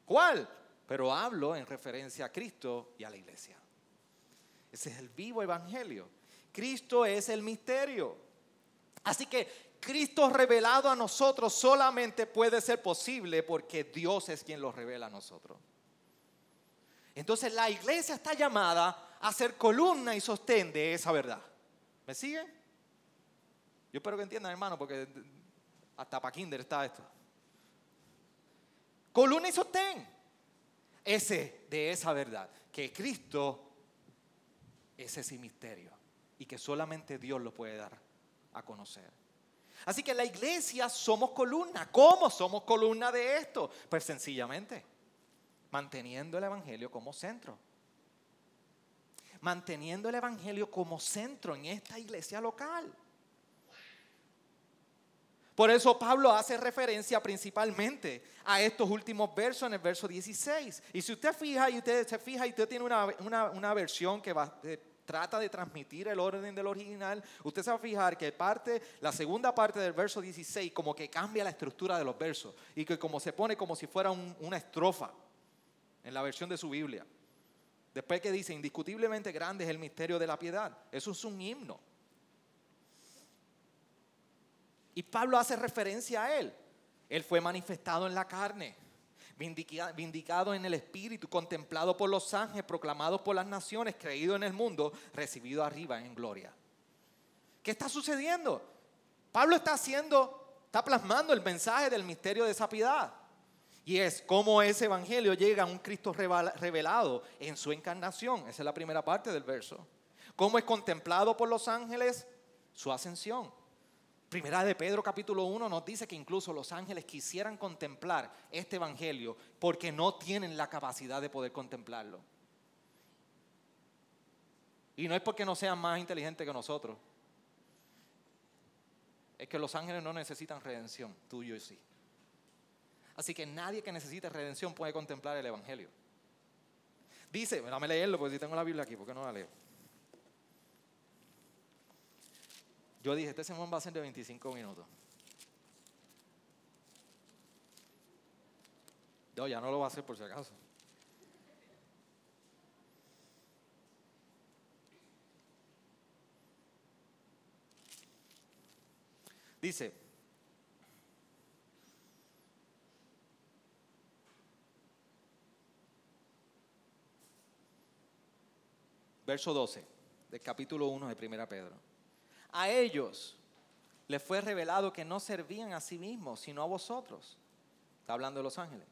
¿Cuál? Pero hablo en referencia a Cristo y a la iglesia. Ese es el vivo evangelio. Cristo es el misterio. Así que Cristo revelado a nosotros solamente puede ser posible porque Dios es quien lo revela a nosotros. Entonces la iglesia está llamada a ser columna y sostén de esa verdad. ¿Me siguen? Yo espero que entiendan, hermano, porque hasta para Kinder está esto. Columna y sostén. Ese de esa verdad. Que Cristo es ese misterio. Y que solamente Dios lo puede dar a conocer. Así que la iglesia somos columna. ¿Cómo somos columna de esto? Pues sencillamente manteniendo el Evangelio como centro. Manteniendo el Evangelio como centro en esta iglesia local. Por eso Pablo hace referencia principalmente a estos últimos versos en el verso 16. Y si usted fija y usted se fija y usted tiene una, versión que eh, trata de transmitir el orden del original, usted se va a fijar que parte, la segunda parte del verso 16 como que cambia la estructura de los versos y que como se pone como si fuera una estrofa en la versión de su Biblia. Después que dice, indiscutiblemente grande es el misterio de la piedad. Eso es un himno. Y Pablo hace referencia a él. Él fue manifestado en la carne, vindicado en el Espíritu, contemplado por los ángeles, proclamado por las naciones, creído en el mundo, recibido arriba en gloria. ¿Qué está sucediendo? Pablo está haciendo, está plasmando el mensaje del misterio de esa piedad. Y es cómo ese evangelio llega a un Cristo revelado en su encarnación. Esa es la primera parte del verso. Cómo es contemplado por los ángeles su ascensión. Primera de Pedro capítulo 1 nos dice que incluso los ángeles quisieran contemplar este evangelio porque no tienen la capacidad de poder contemplarlo. Y no es porque no sean más inteligentes que nosotros. Es que los ángeles no necesitan redención, tú y yo sí. Así que nadie que necesite redención puede contemplar el evangelio. Dice, dame leerlo porque si tengo la Biblia aquí, ¿por qué no la leo? Yo dije, este sermón va a ser de 25 minutos. No, ya no lo va a hacer por si acaso. Dice, verso 12 del capítulo 1 de 1 Pedro a ellos les fue revelado que no servían a sí mismos, sino a vosotros. Está hablando de los ángeles.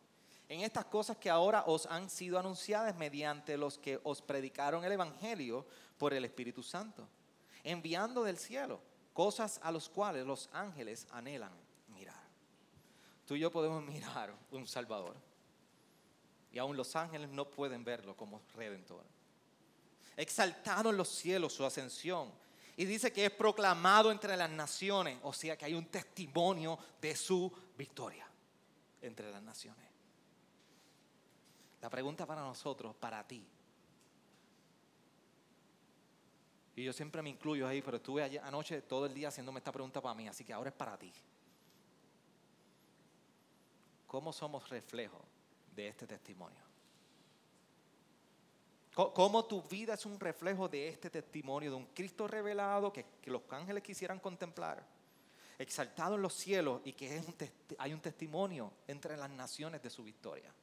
En estas cosas que ahora os han sido anunciadas mediante los que os predicaron el Evangelio por el Espíritu Santo, enviando del cielo cosas a los cuales los ángeles anhelan mirar. Tú y yo podemos mirar un Salvador. Y aún los ángeles no pueden verlo como redentor. Exaltado en los cielos su ascensión y dice que es proclamado entre las naciones, o sea que hay un testimonio de su victoria entre las naciones. La pregunta para nosotros, para ti. Y yo siempre me incluyo ahí, pero estuve anoche todo el día haciéndome esta pregunta para mí, así que ahora es para ti. ¿Cómo somos reflejo de este testimonio? Cómo tu vida es un reflejo de este testimonio de un Cristo revelado que, los ángeles quisieran contemplar, exaltado en los cielos y que hay un testimonio entre las naciones de su victoria.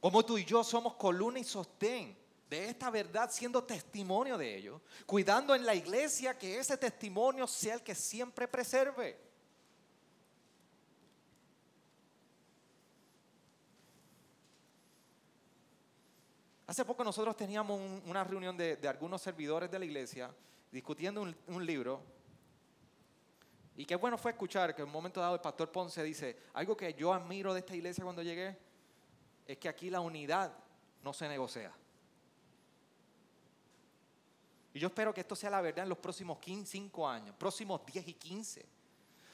Como tú y yo somos columna y sostén de esta verdad, siendo testimonio de ello, cuidando en la iglesia que ese testimonio sea el que siempre preserve. Hace poco nosotros teníamos una reunión de, algunos servidores de la iglesia discutiendo un, libro. Y qué bueno fue escuchar que en un momento dado el pastor Ponce dice, algo que yo admiro de esta iglesia cuando llegué, es que aquí la unidad no se negocia. Y yo espero que esto sea la verdad en los próximos 15, 5 años, próximos 10 y 15.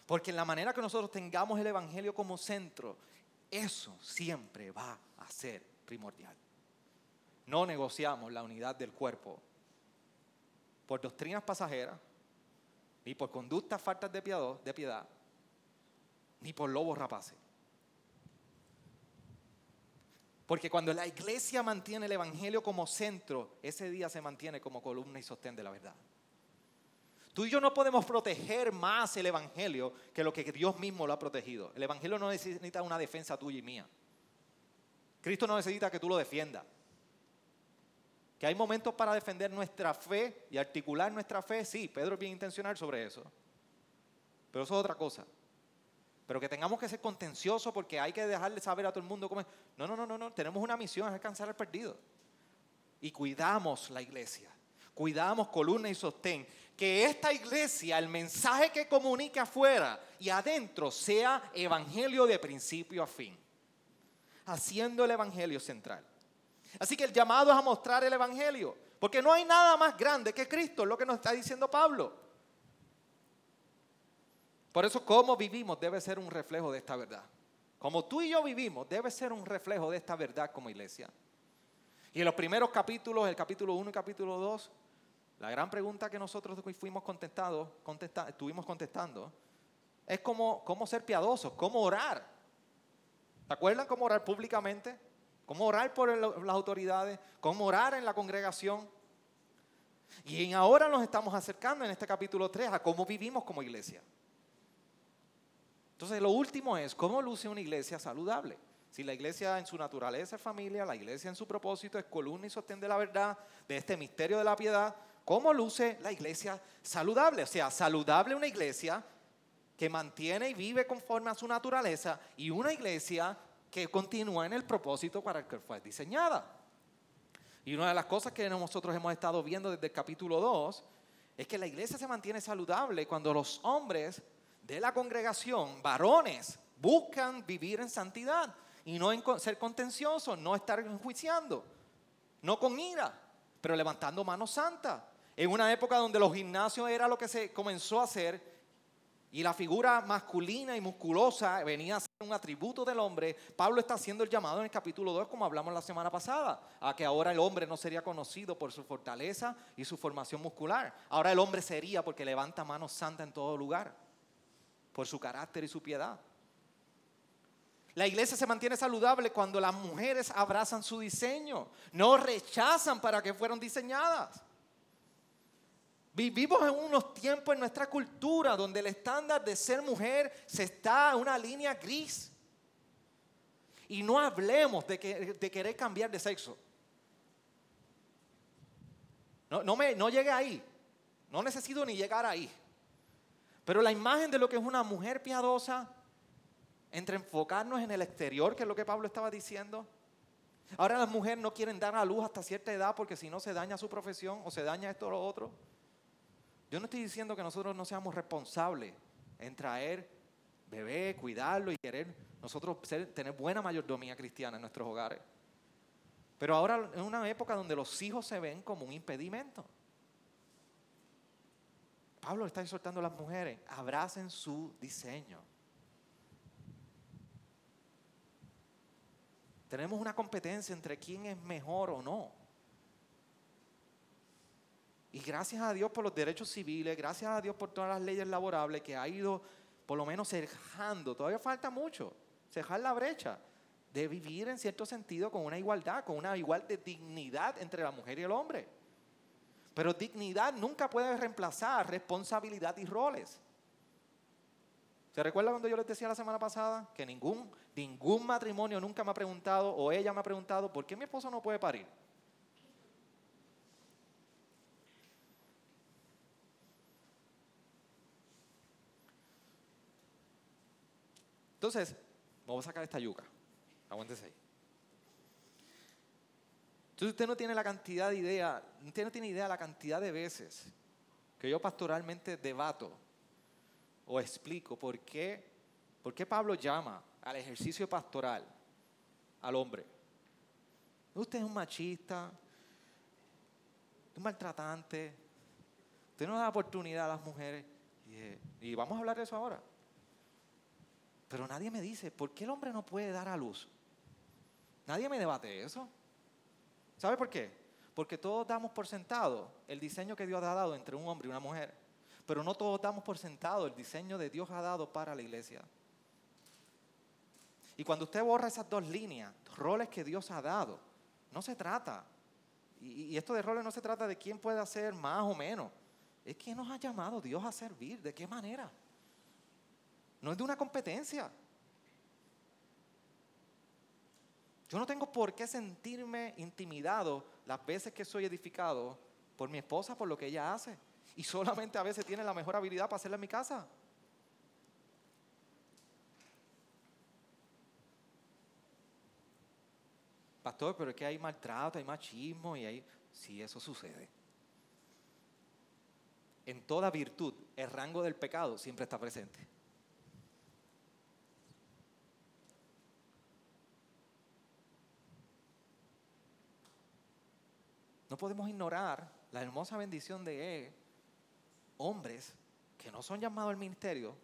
Porque en la manera que nosotros tengamos el Evangelio como centro, eso siempre va a ser primordial. No negociamos la unidad del cuerpo por doctrinas pasajeras, ni por conductas faltas de piedad, ni por lobos rapaces. Porque cuando la iglesia mantiene el Evangelio como centro, ese día se mantiene como columna y sostén de la verdad. Tú y yo no podemos proteger más el Evangelio que lo que Dios mismo lo ha protegido. El Evangelio no necesita una defensa tuya y mía. Cristo no necesita que tú lo defiendas. Que hay momentos para defender nuestra fe y articular nuestra fe, sí, Pedro es bien intencional sobre eso. Pero eso es otra cosa. Pero que tengamos que ser contenciosos porque hay que dejarle saber a todo el mundo cómo es. No, no, no, no, no. Tenemos una misión, es alcanzar al perdido. Y cuidamos la iglesia. Cuidamos columna y sostén. Que esta iglesia, el mensaje que comunique afuera y adentro sea evangelio de principio a fin. Haciendo el evangelio central. Así que el llamado es a mostrar el evangelio. Porque no hay nada más grande que Cristo, es lo que nos está diciendo Pablo. Por eso cómo vivimos debe ser un reflejo de esta verdad. Como tú y yo vivimos, debe ser un reflejo de esta verdad como iglesia. Y en los primeros capítulos, el capítulo 1 y capítulo 2, la gran pregunta que nosotros fuimos contestados, estuvimos contestando, es cómo, cómo ser piadosos, cómo orar. ¿Se acuerdan cómo orar públicamente? ¿Cómo orar por las autoridades? ¿Cómo orar en la congregación? Y ahora nos estamos acercando en este capítulo 3 a cómo vivimos como iglesia. Entonces, lo último es cómo luce una iglesia saludable. Si la iglesia en su naturaleza es familia, la iglesia en su propósito es columna y sostén de la verdad, de este misterio de la piedad, ¿cómo luce la iglesia saludable? O sea, saludable una iglesia que mantiene y vive conforme a su naturaleza y una iglesia que continúa en el propósito para el que fue diseñada. Y una de las cosas que nosotros hemos estado viendo desde el capítulo 2 es que la iglesia se mantiene saludable cuando los hombres de la congregación, varones, buscan vivir en santidad y no en ser contenciosos, no estar enjuiciando, no con ira, pero levantando manos santas. En una época donde los gimnasios era lo que se comenzó a hacer y la figura masculina y musculosa venía a ser un atributo del hombre, Pablo está haciendo el llamado en el capítulo 2, como hablamos la semana pasada, a que ahora el hombre no sería conocido por su fortaleza y su formación muscular. Ahora el hombre sería porque levanta manos santas en todo lugar por su carácter y su piedad. La iglesia se mantiene saludable cuando las mujeres abrazan su diseño, no rechazan para que fueron diseñadas. Vivimos en unos tiempos en nuestra cultura donde el estándar de ser mujer se está en una línea gris. Y no hablemos de, que, de querer cambiar de sexo. No, no, me, no llegue ahí. No necesito ni llegar ahí. Pero la imagen de lo que es una mujer piadosa, entre enfocarnos en el exterior, que es lo que Pablo estaba diciendo. Ahora las mujeres no quieren dar a luz hasta cierta edad porque si no se daña su profesión o se daña esto o lo otro. Yo no estoy diciendo que nosotros no seamos responsables en traer bebé, cuidarlo y querer nosotros tener buena mayordomía cristiana en nuestros hogares. Pero ahora es una época donde los hijos se ven como un impedimento. Pablo está exhortando a las mujeres, abracen su diseño. Tenemos una competencia entre quién es mejor o no. Y gracias a Dios por los derechos civiles, gracias a Dios por todas las leyes laborables que ha ido por lo menos cerrando, todavía falta mucho, cerrar la brecha de vivir en cierto sentido con una igualdad, con una igual de dignidad entre la mujer y el hombre. Pero dignidad nunca puede reemplazar responsabilidad y roles. ¿Se recuerda cuando yo les decía la semana pasada que ningún, ningún matrimonio nunca me ha preguntado o ella me ha preguntado por qué mi esposo no puede parir? Entonces, vamos a sacar esta yuca. Aguántese ahí. Entonces usted no tiene la cantidad de idea, usted no tiene idea la cantidad de veces que yo pastoralmente debato o explico por qué, por qué Pablo llama al ejercicio pastoral al hombre. Usted es un machista, un maltratante, usted no da oportunidad a las mujeres. Y, y vamos a hablar de eso ahora. Pero nadie me dice, ¿por qué el hombre no puede dar a luz? Nadie me debate eso. ¿Sabe por qué? Porque todos damos por sentado el diseño que Dios ha dado entre un hombre y una mujer. Pero no todos damos por sentado el diseño de Dios ha dado para la iglesia. Y cuando usted borra esas dos líneas, roles que Dios ha dado, no se trata, y, esto de roles no se trata de quién puede hacer más o menos, es que nos ha llamado Dios a servir, ¿de qué manera? No es de una competencia. Yo no tengo por qué sentirme intimidado las veces que soy edificado por mi esposa, por lo que ella hace. Y solamente a veces tiene la mejor habilidad para hacerla en mi casa. Pastor, pero es que hay maltrato, hay machismo y hay... Sí, eso sucede. En toda virtud, el rango del pecado siempre está presente. No podemos ignorar la hermosa bendición de hombres que no son llamados al ministerio,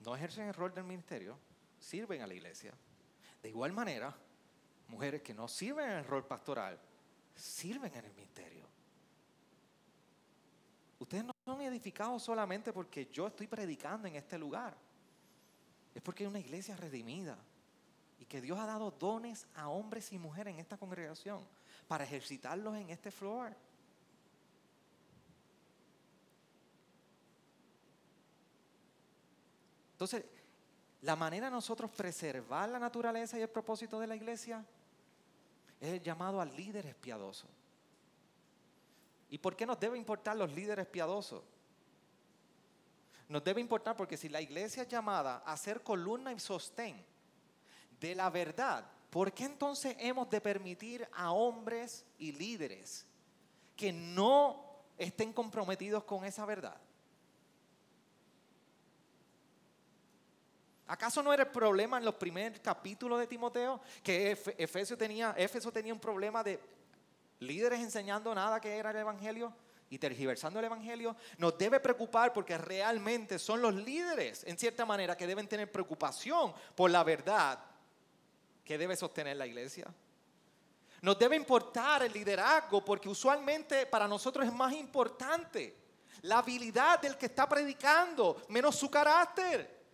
no ejercen el rol del ministerio, sirven a la iglesia. De igual manera, mujeres que no sirven en el rol pastoral, sirven en el ministerio. Ustedes no son edificados solamente porque yo estoy predicando en este lugar. Es porque hay una iglesia redimida y que Dios ha dado dones a hombres y mujeres en esta congregación para ejercitarlos en este floor. Entonces, la manera de nosotros preservar la naturaleza y el propósito de la iglesia es el llamado al líder piadoso. ¿Y por qué nos debe importar los líderes piadosos? Nos debe importar porque si la iglesia es llamada a ser columna y sostén de la verdad, ¿por qué entonces hemos de permitir a hombres y líderes que no estén comprometidos con esa verdad? ¿Acaso no era el problema en los primeros capítulos de Timoteo? Que Efesio tenía, Éfeso tenía un problema de líderes enseñando nada que era el Evangelio y tergiversando el Evangelio. Nos debe preocupar porque realmente son los líderes, en cierta manera, que deben tener preocupación por la verdad que debe sostener la iglesia. Nos debe importar el liderazgo porque usualmente para nosotros es más importante la habilidad del que está predicando, menos su carácter.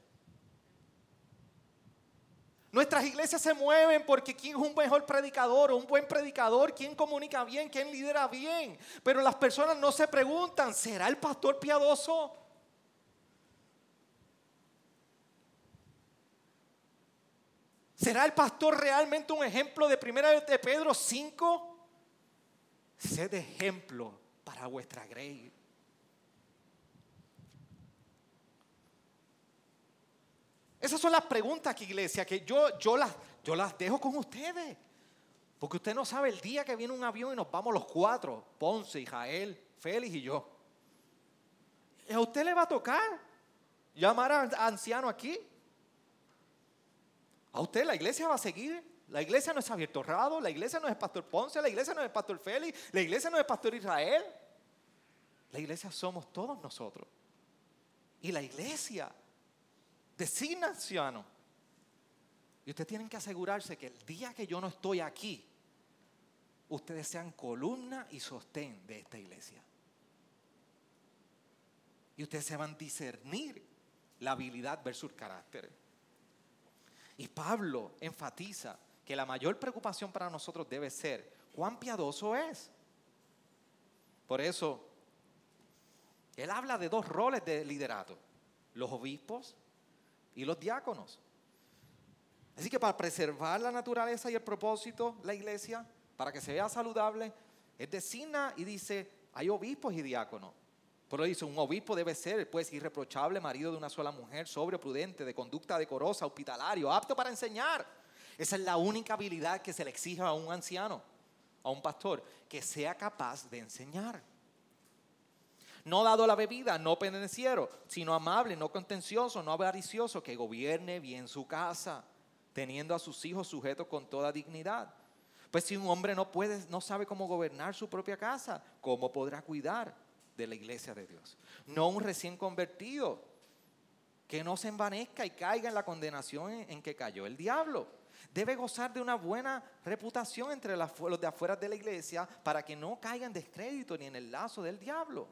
Nuestras iglesias se mueven porque quién es un mejor predicador o un buen predicador, quién comunica bien, quién lidera bien. Pero las personas no se preguntan, ¿será el pastor piadoso? ¿Será el pastor realmente un ejemplo de primera de Pedro 5? Sed ejemplo para vuestra grey. Esas son las preguntas que iglesia, que yo, yo, las, yo las dejo con ustedes. Porque usted no sabe el día que viene un avión y nos vamos los cuatro, Ponce, Israel, Félix y yo. ¿A usted le va a tocar llamar a anciano aquí? A usted la iglesia va a seguir. La iglesia no es abierto Rado, la iglesia no es Pastor Ponce, la iglesia no es Pastor Félix, la iglesia no es Pastor Israel. La iglesia somos todos nosotros. Y la iglesia designa anciano. Y ustedes tienen que asegurarse que el día que yo no estoy aquí, ustedes sean columna y sostén de esta iglesia. Y ustedes se van a discernir la habilidad versus carácter. Y Pablo enfatiza que la mayor preocupación para nosotros debe ser cuán piadoso es. Por eso, él habla de dos roles de liderato, los obispos y los diáconos. Así que para preservar la naturaleza y el propósito, la iglesia, para que se vea saludable, es designa y dice, hay obispos y diáconos. Pero dice, un obispo debe ser, pues, irreprochable, marido de una sola mujer, sobrio, prudente, de conducta decorosa, hospitalario, apto para enseñar. Esa es la única habilidad que se le exige a un anciano, a un pastor, que sea capaz de enseñar. No dado la bebida, no pendenciero, sino amable, no contencioso, no avaricioso, que gobierne bien su casa, teniendo a sus hijos sujetos con toda dignidad. Pues si un hombre no puede, no sabe cómo gobernar su propia casa, ¿cómo podrá cuidar? De la iglesia de Dios. No un recién convertido que no se envanezca y caiga en la condenación en que cayó el diablo. Debe gozar de una buena reputación entre los de afuera de la iglesia para que no caiga en descrédito ni en el lazo del diablo.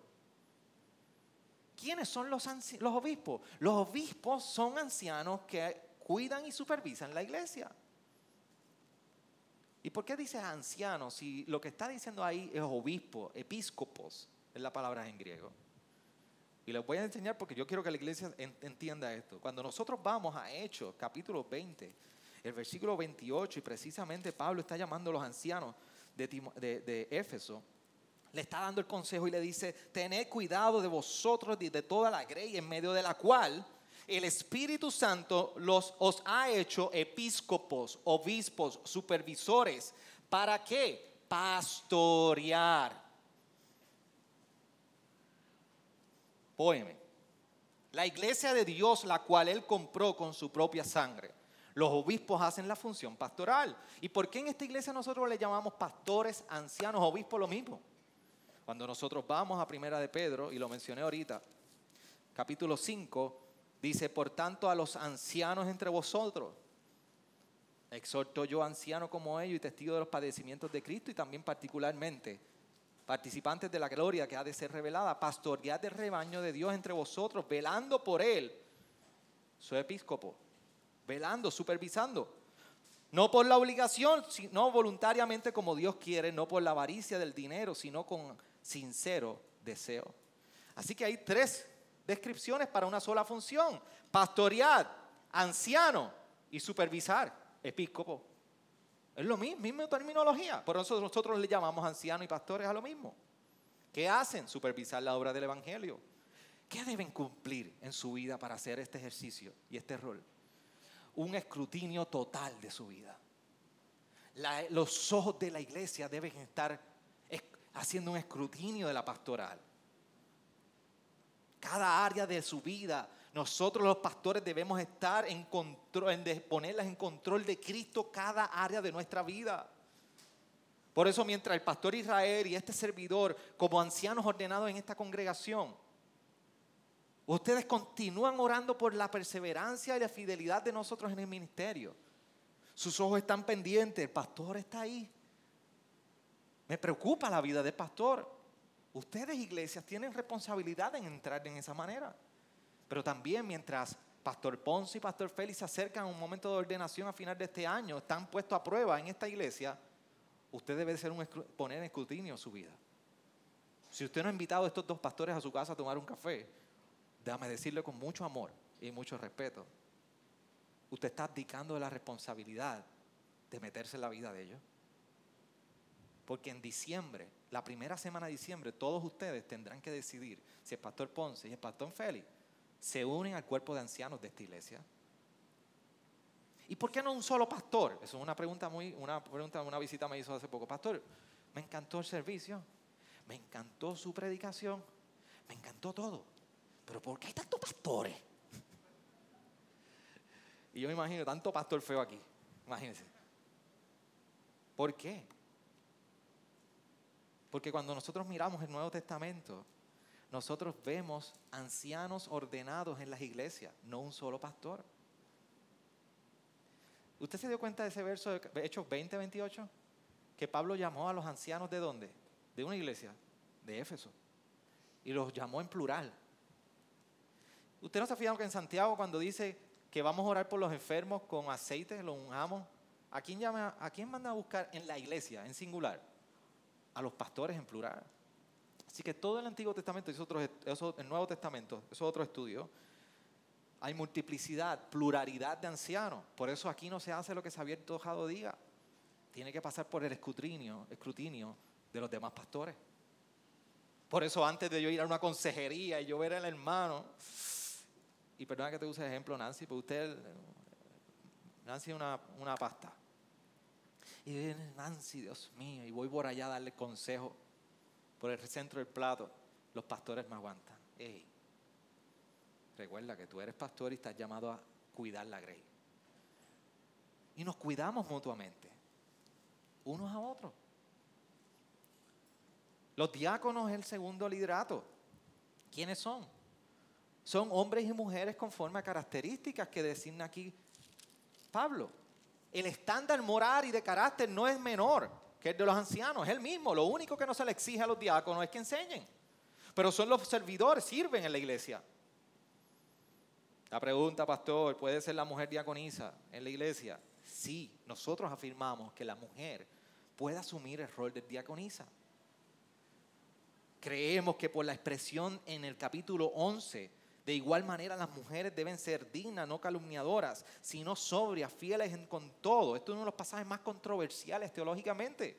¿Quiénes son los, los obispos? Los obispos son ancianos que cuidan y supervisan la iglesia. ¿Y por qué dice ancianos si lo que está diciendo ahí es obispo, episcopos, es la palabra en griego? Y les voy a enseñar porque yo quiero que la iglesia entienda esto. Cuando nosotros vamos a Hechos, capítulo 20, el versículo 28, y precisamente Pablo está llamando a los ancianos de, de, Éfeso, le está dando el consejo y le dice, tened cuidado de vosotros y de toda la grey en medio de la cual el Espíritu Santo los, os ha hecho episcopos, obispos, supervisores. ¿Para qué? Pastorear Óyeme. La iglesia de Dios, la cual Él compró con su propia sangre. Los obispos hacen la función pastoral. ¿Y por qué en esta iglesia nosotros le llamamos pastores, ancianos, obispos lo mismo? Cuando nosotros vamos a Primera de Pedro, y lo mencioné ahorita, capítulo 5, dice, por tanto a los ancianos entre vosotros, exhorto yo anciano como ellos y testigo de los padecimientos de Cristo y también particularmente participantes de la gloria que ha de ser revelada, pastoread el rebaño de Dios entre vosotros, velando por él. Soy episcopo, velando, supervisando. No por la obligación, sino voluntariamente como Dios quiere, no por la avaricia del dinero, sino con sincero deseo. Así que hay tres descripciones para una sola función. Pastorear, anciano y supervisar, episcopo. Es lo mismo, misma terminología. Por eso nosotros le llamamos ancianos y pastores a lo mismo. ¿Qué hacen? Supervisar la obra del Evangelio. ¿Qué deben cumplir en su vida para hacer este ejercicio y este rol? Un escrutinio total de su vida. los ojos de la iglesia deben estar haciendo un escrutinio de la pastoral. Cada área de su vida nosotros los pastores debemos estar en control, en ponerlas en control de Cristo cada área de nuestra vida. Por eso mientras el pastor Israel y este servidor, como ancianos ordenados en esta congregación, ustedes continúan orando por la perseverancia y la fidelidad de nosotros en el ministerio. Sus ojos están pendientes, el pastor está ahí. Me preocupa la vida del pastor. Ustedes, iglesias, tienen responsabilidad en entrar en esa manera. Pero también mientras Pastor Ponce y Pastor Félix se acercan a un momento de ordenación a final de este año, están puestos a prueba en esta iglesia, usted debe ser un, poner en escrutinio su vida. Si usted no ha invitado a estos dos pastores a su casa a tomar un café, déjame decirle con mucho amor y mucho respeto, usted está abdicando de la responsabilidad de meterse en la vida de ellos. Porque en diciembre, la primera semana de diciembre, todos ustedes tendrán que decidir si el pastor Ponce y el pastor Félix se unen al cuerpo de ancianos de esta iglesia? ¿Y por qué no un solo pastor? Eso es una pregunta muy, una pregunta, una visita me hizo hace poco. Pastor, me encantó el servicio, me encantó su predicación, me encantó todo. Pero ¿por qué hay tantos pastores? Y yo me imagino tanto pastor feo aquí. Imagínense. ¿Por qué? Porque cuando nosotros miramos el Nuevo Testamento, nosotros vemos ancianos ordenados en las iglesias, no un solo pastor. ¿Usted se dio cuenta de ese verso de Hechos 20, 28? Que Pablo llamó a los ancianos de dónde? De una iglesia, de Éfeso. Y los llamó en plural. ¿Usted no se ha fijado que en Santiago cuando dice que vamos a orar por los enfermos con aceite, los unjamos? ¿A quién, llama, ¿A quién manda a buscar en la iglesia, en singular? A los pastores en plural. Así que todo el Antiguo Testamento, es otro, el Nuevo Testamento, es otro estudio, hay multiplicidad, pluralidad de ancianos. Por eso aquí no se hace lo que Xavier Tojado diga. Tiene que pasar por el escrutinio, escrutinio de los demás pastores. Por eso antes de yo ir a una consejería y yo ver al hermano, y perdona que te use el ejemplo Nancy, pero usted, Nancy es una, una pasta. Y Nancy, Dios mío, y voy por allá a darle consejo por el centro del plato, los pastores me aguantan. recuerda que tú eres pastor y estás llamado a cuidar la grey. Y nos cuidamos mutuamente, unos a otros. Los diáconos el segundo liderato. ¿Quiénes son? son hombres y mujeres conforme a características que designa aquí Pablo. El estándar moral y de carácter no es menor que el de los ancianos, es el mismo. Lo único que no se le exige a los diáconos es que enseñen. Pero son los servidores, sirven en la iglesia. La pregunta, pastor, ¿puede ser la mujer diaconisa en la iglesia? Sí, nosotros afirmamos que la mujer puede asumir el rol de diaconisa. Creemos que por la expresión en el capítulo 11, de igual manera las mujeres deben ser dignas, no calumniadoras, sino sobrias, fieles en, con todo. Esto es uno de los pasajes más controversiales teológicamente.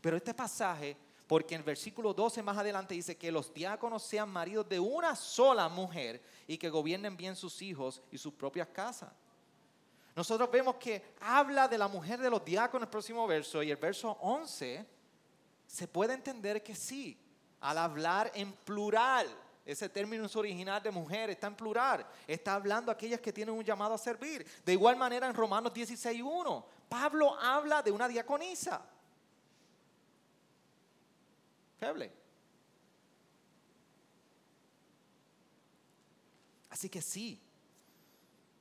Pero este pasaje, porque en el versículo 12 más adelante dice que los diáconos sean maridos de una sola mujer y que gobiernen bien sus hijos y sus propias casas. Nosotros vemos que habla de la mujer de los diáconos el próximo verso y el verso 11 se puede entender que sí, al hablar en plural. Ese término es original de mujer, está en plural. Está hablando a aquellas que tienen un llamado a servir. De igual manera en Romanos 16.1, Pablo habla de una diaconisa. Feble. Así que sí.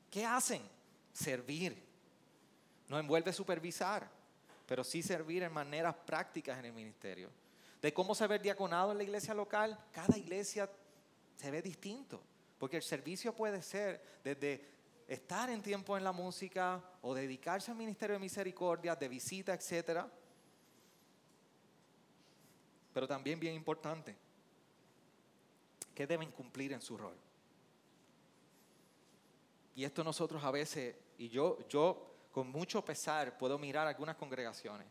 ¿Qué hacen? Servir. No envuelve supervisar, pero sí servir en maneras prácticas en el ministerio de cómo se ve el diaconado en la iglesia local, cada iglesia se ve distinto. Porque el servicio puede ser desde estar en tiempo en la música o dedicarse al ministerio de misericordia, de visita, etc. Pero también bien importante, que deben cumplir en su rol. Y esto nosotros a veces, y yo, yo con mucho pesar puedo mirar algunas congregaciones.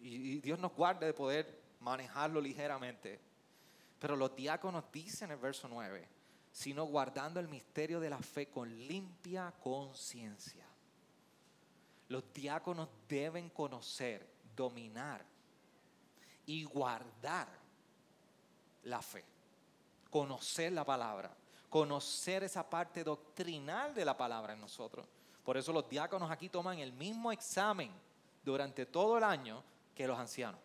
Y, y Dios nos guarde de poder manejarlo ligeramente. Pero los diáconos dicen en el verso 9, sino guardando el misterio de la fe con limpia conciencia. Los diáconos deben conocer, dominar y guardar la fe, conocer la palabra, conocer esa parte doctrinal de la palabra en nosotros. Por eso los diáconos aquí toman el mismo examen durante todo el año que los ancianos.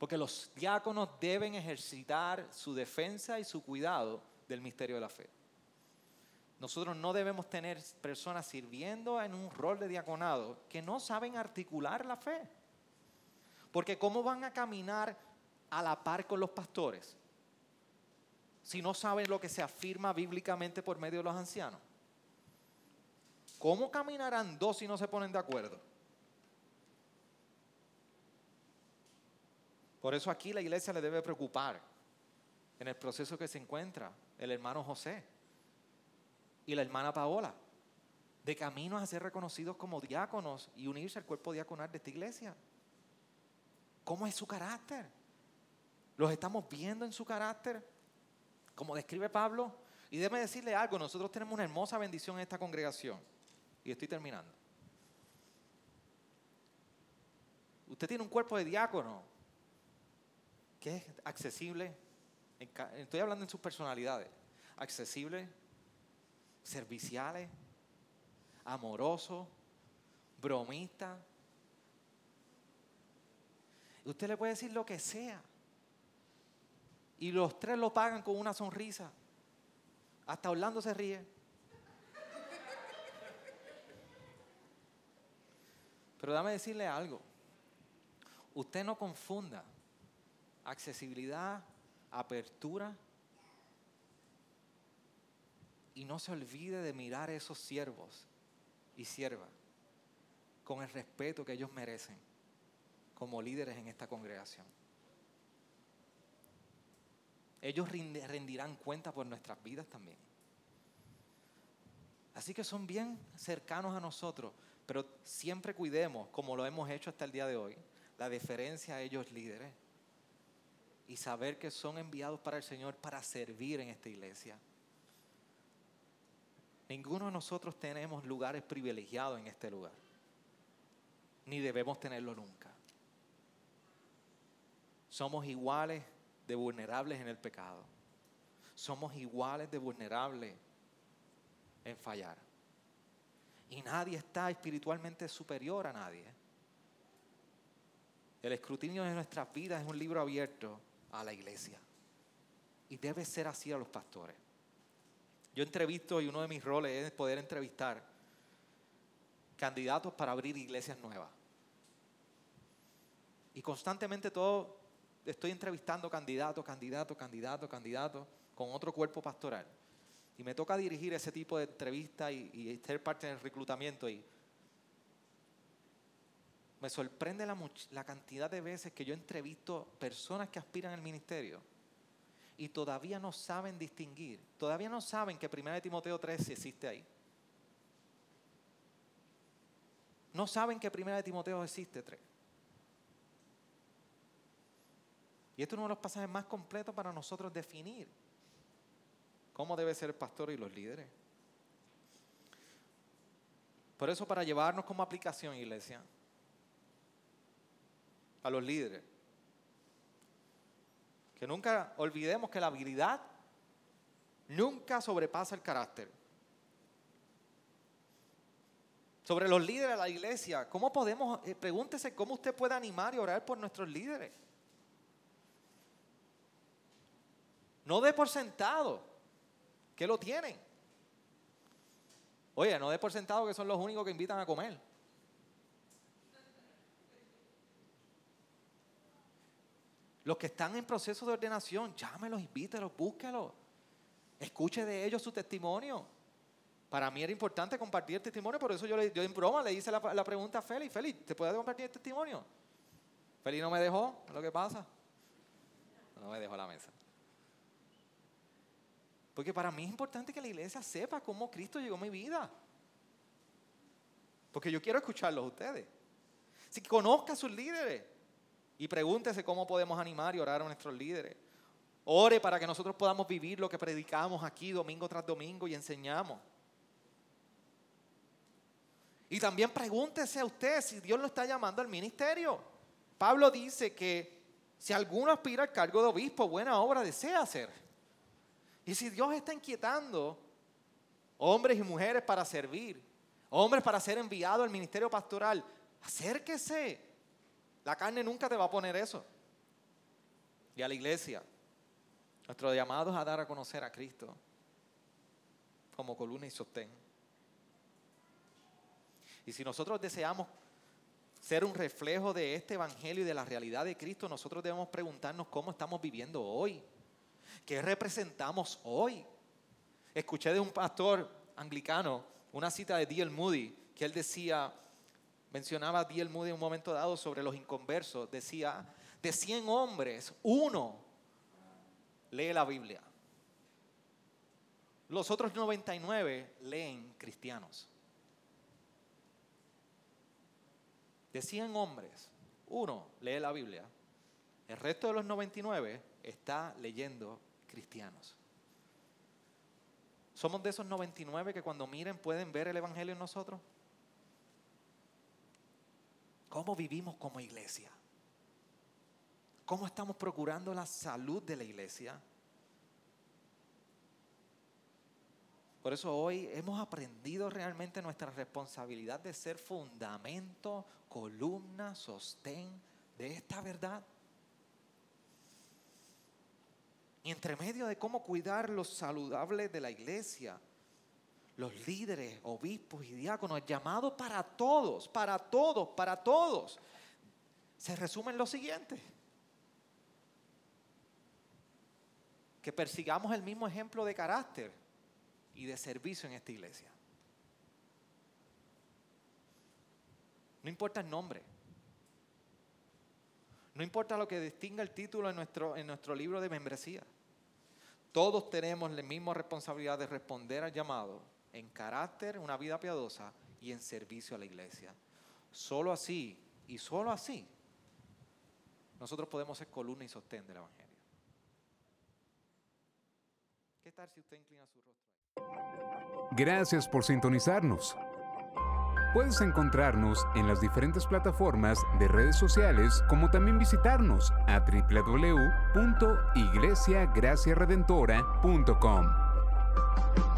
Porque los diáconos deben ejercitar su defensa y su cuidado del misterio de la fe. Nosotros no debemos tener personas sirviendo en un rol de diaconado que no saben articular la fe. Porque ¿cómo van a caminar a la par con los pastores si no saben lo que se afirma bíblicamente por medio de los ancianos? ¿Cómo caminarán dos si no se ponen de acuerdo? Por eso aquí la iglesia le debe preocupar en el proceso que se encuentra el hermano José y la hermana Paola, de camino a ser reconocidos como diáconos y unirse al cuerpo diaconal de esta iglesia. ¿Cómo es su carácter? ¿Los estamos viendo en su carácter? Como describe Pablo. Y déjeme decirle algo, nosotros tenemos una hermosa bendición en esta congregación. Y estoy terminando. Usted tiene un cuerpo de diácono que es accesible, estoy hablando en sus personalidades, accesible, serviciales, amoroso, bromista. Usted le puede decir lo que sea. Y los tres lo pagan con una sonrisa. Hasta Orlando se ríe. Pero dame decirle algo. Usted no confunda accesibilidad, apertura. Y no se olvide de mirar a esos siervos y siervas con el respeto que ellos merecen como líderes en esta congregación. Ellos rendirán cuenta por nuestras vidas también. Así que son bien cercanos a nosotros, pero siempre cuidemos, como lo hemos hecho hasta el día de hoy, la deferencia a ellos líderes y saber que son enviados para el Señor para servir en esta iglesia. Ninguno de nosotros tenemos lugares privilegiados en este lugar, ni debemos tenerlo nunca. Somos iguales de vulnerables en el pecado. Somos iguales de vulnerables en fallar. Y nadie está espiritualmente superior a nadie. El escrutinio de nuestras vidas es un libro abierto a la iglesia. Y debe ser así a los pastores. Yo entrevisto y uno de mis roles es poder entrevistar candidatos para abrir iglesias nuevas. Y constantemente todo estoy entrevistando candidatos, candidatos, candidatos, candidatos con otro cuerpo pastoral. Y me toca dirigir ese tipo de entrevistas y, y ser parte del reclutamiento. Y me sorprende la, cantidad de veces que yo entrevisto personas que aspiran al ministerio y todavía no saben distinguir, todavía no saben que 1 Timoteo 3 existe ahí. No saben que 1 Timoteo existe 3. Y esto es uno de los pasajes más completos para nosotros definir cómo debe ser el pastor y los líderes. Por eso para llevarnos como aplicación, iglesia, a los líderes, que nunca olvidemos que la habilidad nunca sobrepasa el carácter. Sobre los líderes de la iglesia, ¿cómo podemos, eh, pregúntese cómo usted puede animar y orar por nuestros líderes? No dé por sentado que lo tienen. Oye, no dé por sentado que son los únicos que invitan a comer. Los que están en proceso de ordenación, llámelos, invítelos, búsquelos. Escuche de ellos su testimonio. Para mí era importante compartir el testimonio, por eso yo, le, en broma le hice la, pregunta a Félix, Félix, ¿te puedes compartir el testimonio? Félix no me dejó, ¿es lo que pasa? No me dejó la mesa. Porque para mí es importante que la iglesia sepa cómo Cristo llegó a mi vida. Porque yo quiero escucharlos a ustedes. Si conozca a sus líderes, y pregúntese cómo podemos animar y orar a nuestros líderes. Ore para que nosotros podamos vivir lo que predicamos aquí domingo tras domingo y enseñamos. Y también pregúntese a usted si Dios lo está llamando al ministerio. Pablo dice que si alguno aspira al cargo de obispo, buena obra desea hacer. Y si Dios está inquietando hombres y mujeres para servir, hombres para ser enviados al ministerio pastoral, acérquese la carne nunca te va a poner eso. Y a la iglesia, nuestro llamado es a dar a conocer a Cristo como columna y sostén. Y si nosotros deseamos ser un reflejo de este evangelio y de la realidad de Cristo, nosotros debemos preguntarnos cómo estamos viviendo hoy. ¿Qué representamos hoy? Escuché de un pastor anglicano una cita de D.L. Moody que él decía, mencionaba D.L. Moody en un momento dado sobre los inconversos, decía, de 100 hombres, uno lee la Biblia. Los otros 99 leen cristianos. De 100 hombres, uno lee la Biblia. El resto de los 99 está leyendo cristianos. ¿Somos de esos 99 que cuando miren pueden ver el Evangelio en nosotros? ¿Cómo vivimos como iglesia? ¿Cómo estamos procurando la salud de la iglesia? Por eso hoy hemos aprendido realmente nuestra responsabilidad de ser fundamento, columna, sostén de esta verdad. Y entre medio de cómo cuidar lo saludable de la iglesia, los líderes, obispos y diáconos, llamado para todos, para todos, para todos, se resume en lo siguiente. Que persigamos el mismo ejemplo de carácter y de servicio en esta iglesia. No importa el nombre. No importa lo que distinga el título en nuestro, en nuestro libro de membresía. Todos tenemos la misma responsabilidad de responder al llamado en carácter, una vida piadosa y en servicio a la iglesia. Solo así y solo así nosotros podemos ser columna y sostén del Evangelio. Gracias por sintonizarnos. Puedes encontrarnos en las diferentes plataformas de redes sociales, como también visitarnos a www.iglesiagraciaredentora.com.